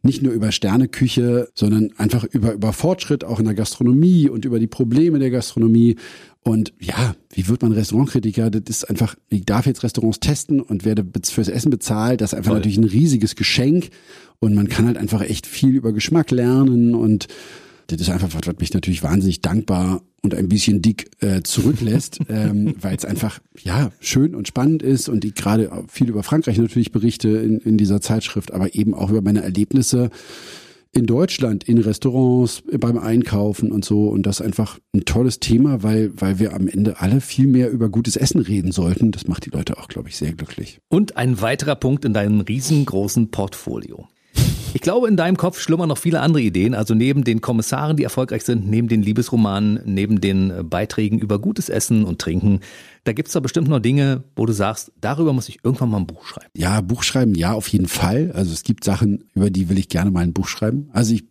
nicht nur über Sterneküche, sondern einfach über, über Fortschritt auch in der Gastronomie und über die Probleme der Gastronomie. Und ja, wie wird man Restaurantkritiker? Das ist einfach, ich darf jetzt Restaurants testen und werde fürs Essen bezahlt. Das ist einfach Toll. natürlich ein riesiges Geschenk. Und man kann halt einfach echt viel über Geschmack lernen und das ist einfach was, was mich natürlich wahnsinnig dankbar und ein bisschen dick äh, zurücklässt, ähm, weil es einfach ja schön und spannend ist und ich gerade viel über Frankreich natürlich berichte in, in dieser Zeitschrift, aber eben auch über meine Erlebnisse in Deutschland, in Restaurants, beim Einkaufen und so. Und das ist einfach ein tolles Thema, weil, weil wir am Ende alle viel mehr über gutes Essen reden sollten. Das macht die Leute auch, glaube ich, sehr glücklich. Und ein weiterer Punkt in deinem riesengroßen Portfolio. Ich glaube, in deinem Kopf schlummern noch viele andere Ideen. Also neben den Kommissaren, die erfolgreich sind, neben den Liebesromanen, neben den äh, Beiträgen über gutes Essen und Trinken. Da gibt's da bestimmt noch Dinge, wo du sagst, darüber muss ich irgendwann mal ein Buch schreiben. Ja, Buch schreiben, ja, auf jeden Fall. Also es gibt Sachen, über die will ich gerne mal ein Buch schreiben. Also ich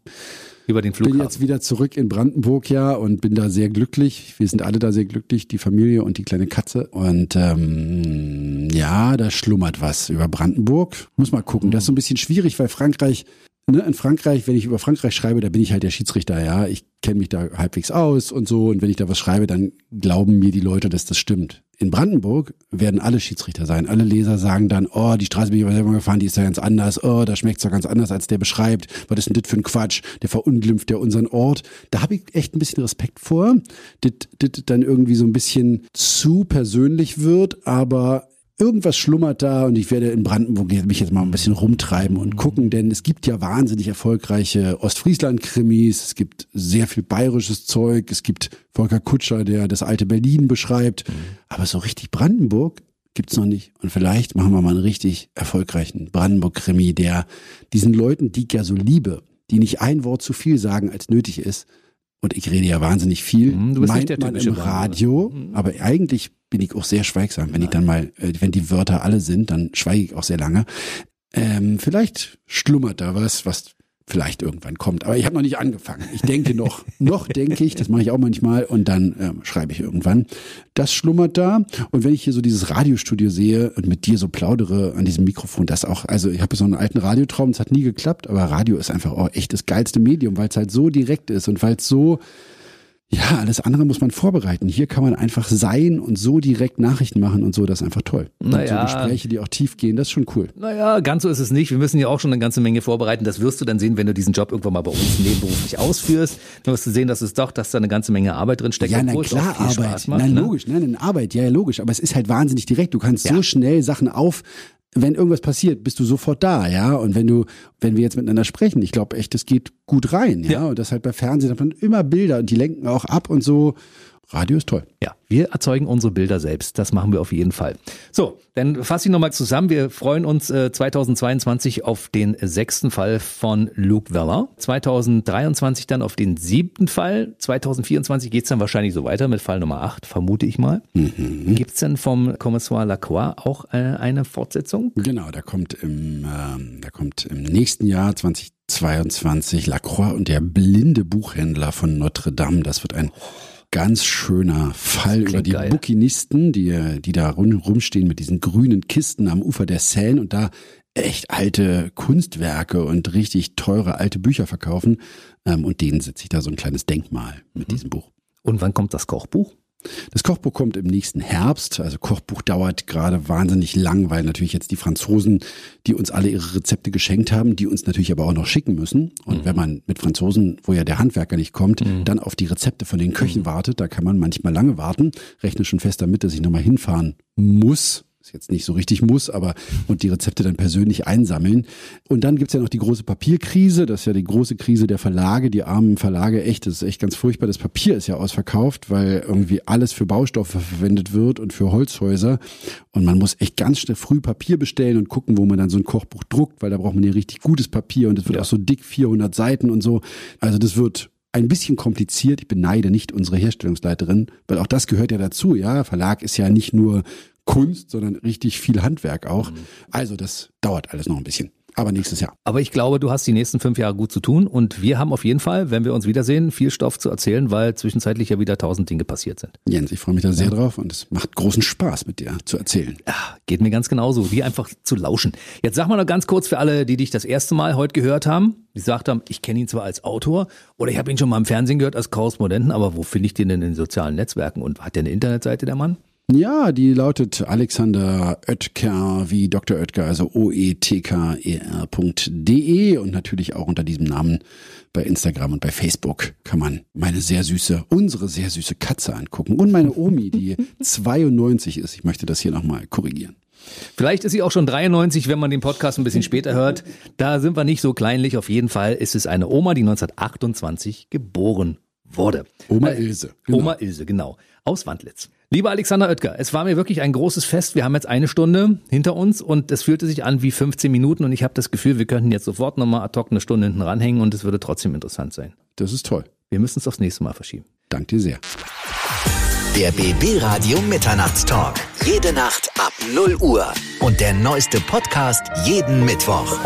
Über den bin Flughafen. jetzt wieder zurück in Brandenburg ja und bin da sehr glücklich. Wir sind alle da sehr glücklich, die Familie und die kleine Katze. Und ähm, ja, da schlummert was über Brandenburg. Muss mal gucken. Das ist so ein bisschen schwierig, weil Frankreich, ne, in Frankreich, wenn ich über Frankreich schreibe, da bin ich halt der Schiedsrichter, ja. Ich kenne mich da halbwegs aus und so. Und wenn ich da was schreibe, dann glauben mir die Leute, dass das stimmt. In Brandenburg werden alle Schiedsrichter sein. Alle Leser sagen dann, oh, die Straße bin ich aber selber gefahren, die ist ja ganz anders. Oh, da schmeckt's doch ganz anders, als der beschreibt. Was ist denn das für ein Quatsch? Der verunglimpft ja unseren Ort. Da habe ich echt ein bisschen Respekt vor, das dann irgendwie so ein bisschen zu persönlich wird, aber irgendwas schlummert da und ich werde in Brandenburg mich jetzt mal ein bisschen rumtreiben und gucken, denn es gibt ja wahnsinnig erfolgreiche Ostfriesland-Krimis, es gibt sehr viel bayerisches Zeug, es gibt Volker Kutscher, der das alte Berlin beschreibt, aber so richtig Brandenburg gibt's noch nicht. Und vielleicht machen wir mal einen richtig erfolgreichen Brandenburg-Krimi, der diesen Leuten, die ich ja so liebe, die nicht ein Wort zu viel sagen, als nötig ist, und ich rede ja wahnsinnig viel, Mhm, du bist nicht meint der man im. Radio, aber eigentlich bin ich auch sehr schweigsam. Wenn ich dann mal, äh, wenn die Wörter alle sind, dann schweige ich auch sehr lange. Ähm, vielleicht schlummert da was, was vielleicht irgendwann kommt. Aber ich habe noch nicht angefangen. Ich denke noch, noch denke ich, das mache ich auch manchmal und dann äh, schreibe ich irgendwann. Das schlummert da. Und wenn ich hier so dieses Radiostudio sehe und mit dir so plaudere an diesem Mikrofon, das auch, also ich habe so einen alten Radiotraum, das hat nie geklappt, aber Radio ist einfach auch echt das geilste Medium, weil es halt so direkt ist und weil es so ja, alles andere muss man vorbereiten. Hier kann man einfach sein und so direkt Nachrichten machen und so, das ist einfach toll. Naja. Und so Gespräche, die auch tief gehen, das ist schon cool. Naja, ganz so ist es nicht. Wir müssen ja auch schon eine ganze Menge vorbereiten. Das wirst du dann sehen, wenn du diesen Job irgendwann mal bei uns nebenberuflich ausführst. Dann wirst du sehen, dass es doch, dass da eine ganze Menge Arbeit drin steckt. Ja, na klar, Arbeit. Macht, Nein, ne? logisch, nein, in Arbeit, ja, ja, logisch. Aber es ist halt wahnsinnig direkt. Du kannst Ja. so schnell Sachen auf, wenn irgendwas passiert, bist du sofort da, ja. Und wenn du, wenn wir jetzt miteinander sprechen, ich glaube echt, das geht gut rein, ja. Ja. Und das halt bei Fernsehen hat man immer Bilder und die lenken auch ab und so. Radio ist toll. Ja, wir erzeugen unsere Bilder selbst. Das machen wir auf jeden Fall. So, dann fasse ich nochmal zusammen. Wir freuen uns äh, 2022 auf den sechsten Fall von Luke Weller. 2023 dann auf den siebten Fall. 2024 geht's dann wahrscheinlich so weiter mit Fall Nummer 8, vermute ich mal. Gibt's denn vom Kommissar Lacroix auch äh, eine Fortsetzung? Genau, da kommt im, ähm, da kommt im nächsten Jahr 2022 Lacroix und der blinde Buchhändler von Notre Dame. Das wird ein ganz schöner Fall über die geil. Bukinisten, die, die da rum, rumstehen mit diesen grünen Kisten am Ufer der Seine und da echt alte Kunstwerke und richtig teure alte Bücher verkaufen. Ähm, und denen setze ich da so ein kleines Denkmal mit diesem Buch. Und wann kommt das Kochbuch? Das Kochbuch kommt im nächsten Herbst. Also Kochbuch dauert gerade wahnsinnig lang, weil natürlich jetzt die Franzosen, die uns alle ihre Rezepte geschenkt haben, die uns natürlich aber auch noch schicken müssen. Und wenn man mit Franzosen, wo ja der Handwerker nicht kommt, dann auf die Rezepte von den Köchen wartet, da kann man manchmal lange warten. Rechne schon fest damit, dass ich nochmal hinfahren muss. Ist jetzt nicht so richtig muss, aber und die Rezepte dann persönlich einsammeln. Und dann gibt's ja noch die große Papierkrise, das ist ja die große Krise der Verlage, die armen Verlage, echt, das ist echt ganz furchtbar. Das Papier ist ja ausverkauft, weil irgendwie alles für Baustoffe verwendet wird und für Holzhäuser. Und man muss echt ganz schnell früh Papier bestellen und gucken, wo man dann so ein Kochbuch druckt, weil da braucht man ja richtig gutes Papier und es wird Ja. auch so dick, 400 Seiten und so. Also das wird ein bisschen kompliziert. Ich beneide nicht unsere Herstellungsleiterin, weil auch das gehört ja dazu. Ja, Verlag ist ja nicht nur Kunst, sondern richtig viel Handwerk auch. Also das dauert alles noch ein bisschen. Aber nächstes Jahr. Aber ich glaube, du hast die nächsten fünf Jahre gut zu tun und wir haben auf jeden Fall, wenn wir uns wiedersehen, viel Stoff zu erzählen, weil zwischenzeitlich ja wieder tausend Dinge passiert sind. Jens, ich freue mich da sehr drauf und es macht großen Spaß mit dir zu erzählen. Ja, geht mir ganz genauso, wie einfach zu lauschen. Jetzt sag mal noch ganz kurz für alle, die dich das erste Mal heute gehört haben, die gesagt haben, ich kenne ihn zwar als Autor oder ich habe ihn schon mal im Fernsehen gehört als Korrespondenten, aber wo finde ich den denn in den sozialen Netzwerken und hat der eine Internetseite, der Mann? Ja, die lautet Alexander Oetker wie Dr. Oetker, also oetker.de und natürlich auch unter diesem Namen bei Instagram und bei Facebook kann man meine sehr süße, unsere sehr süße Katze angucken und meine Omi, die 92 ist. Ich möchte das hier nochmal korrigieren. Vielleicht ist sie auch schon 93, wenn man den Podcast ein bisschen später hört. Da sind wir nicht so kleinlich. Auf jeden Fall ist es eine Oma, die 1928 geboren wurde. Oma Äh, Ilse. genau. Oma Ilse, genau. Aus Wandlitz. Lieber Alexander Oetker, es war mir wirklich ein großes Fest. Wir haben jetzt eine Stunde hinter uns und es fühlte sich an wie 15 Minuten und ich habe das Gefühl, wir könnten jetzt sofort nochmal ad hoc eine Stunde hinten ranhängen und es würde trotzdem interessant sein. Das ist toll. Wir müssen es aufs nächste Mal verschieben. Dank dir sehr. Der BB Radio Mitternachtstalk. Jede Nacht ab 0 Uhr. Und der neueste Podcast jeden Mittwoch.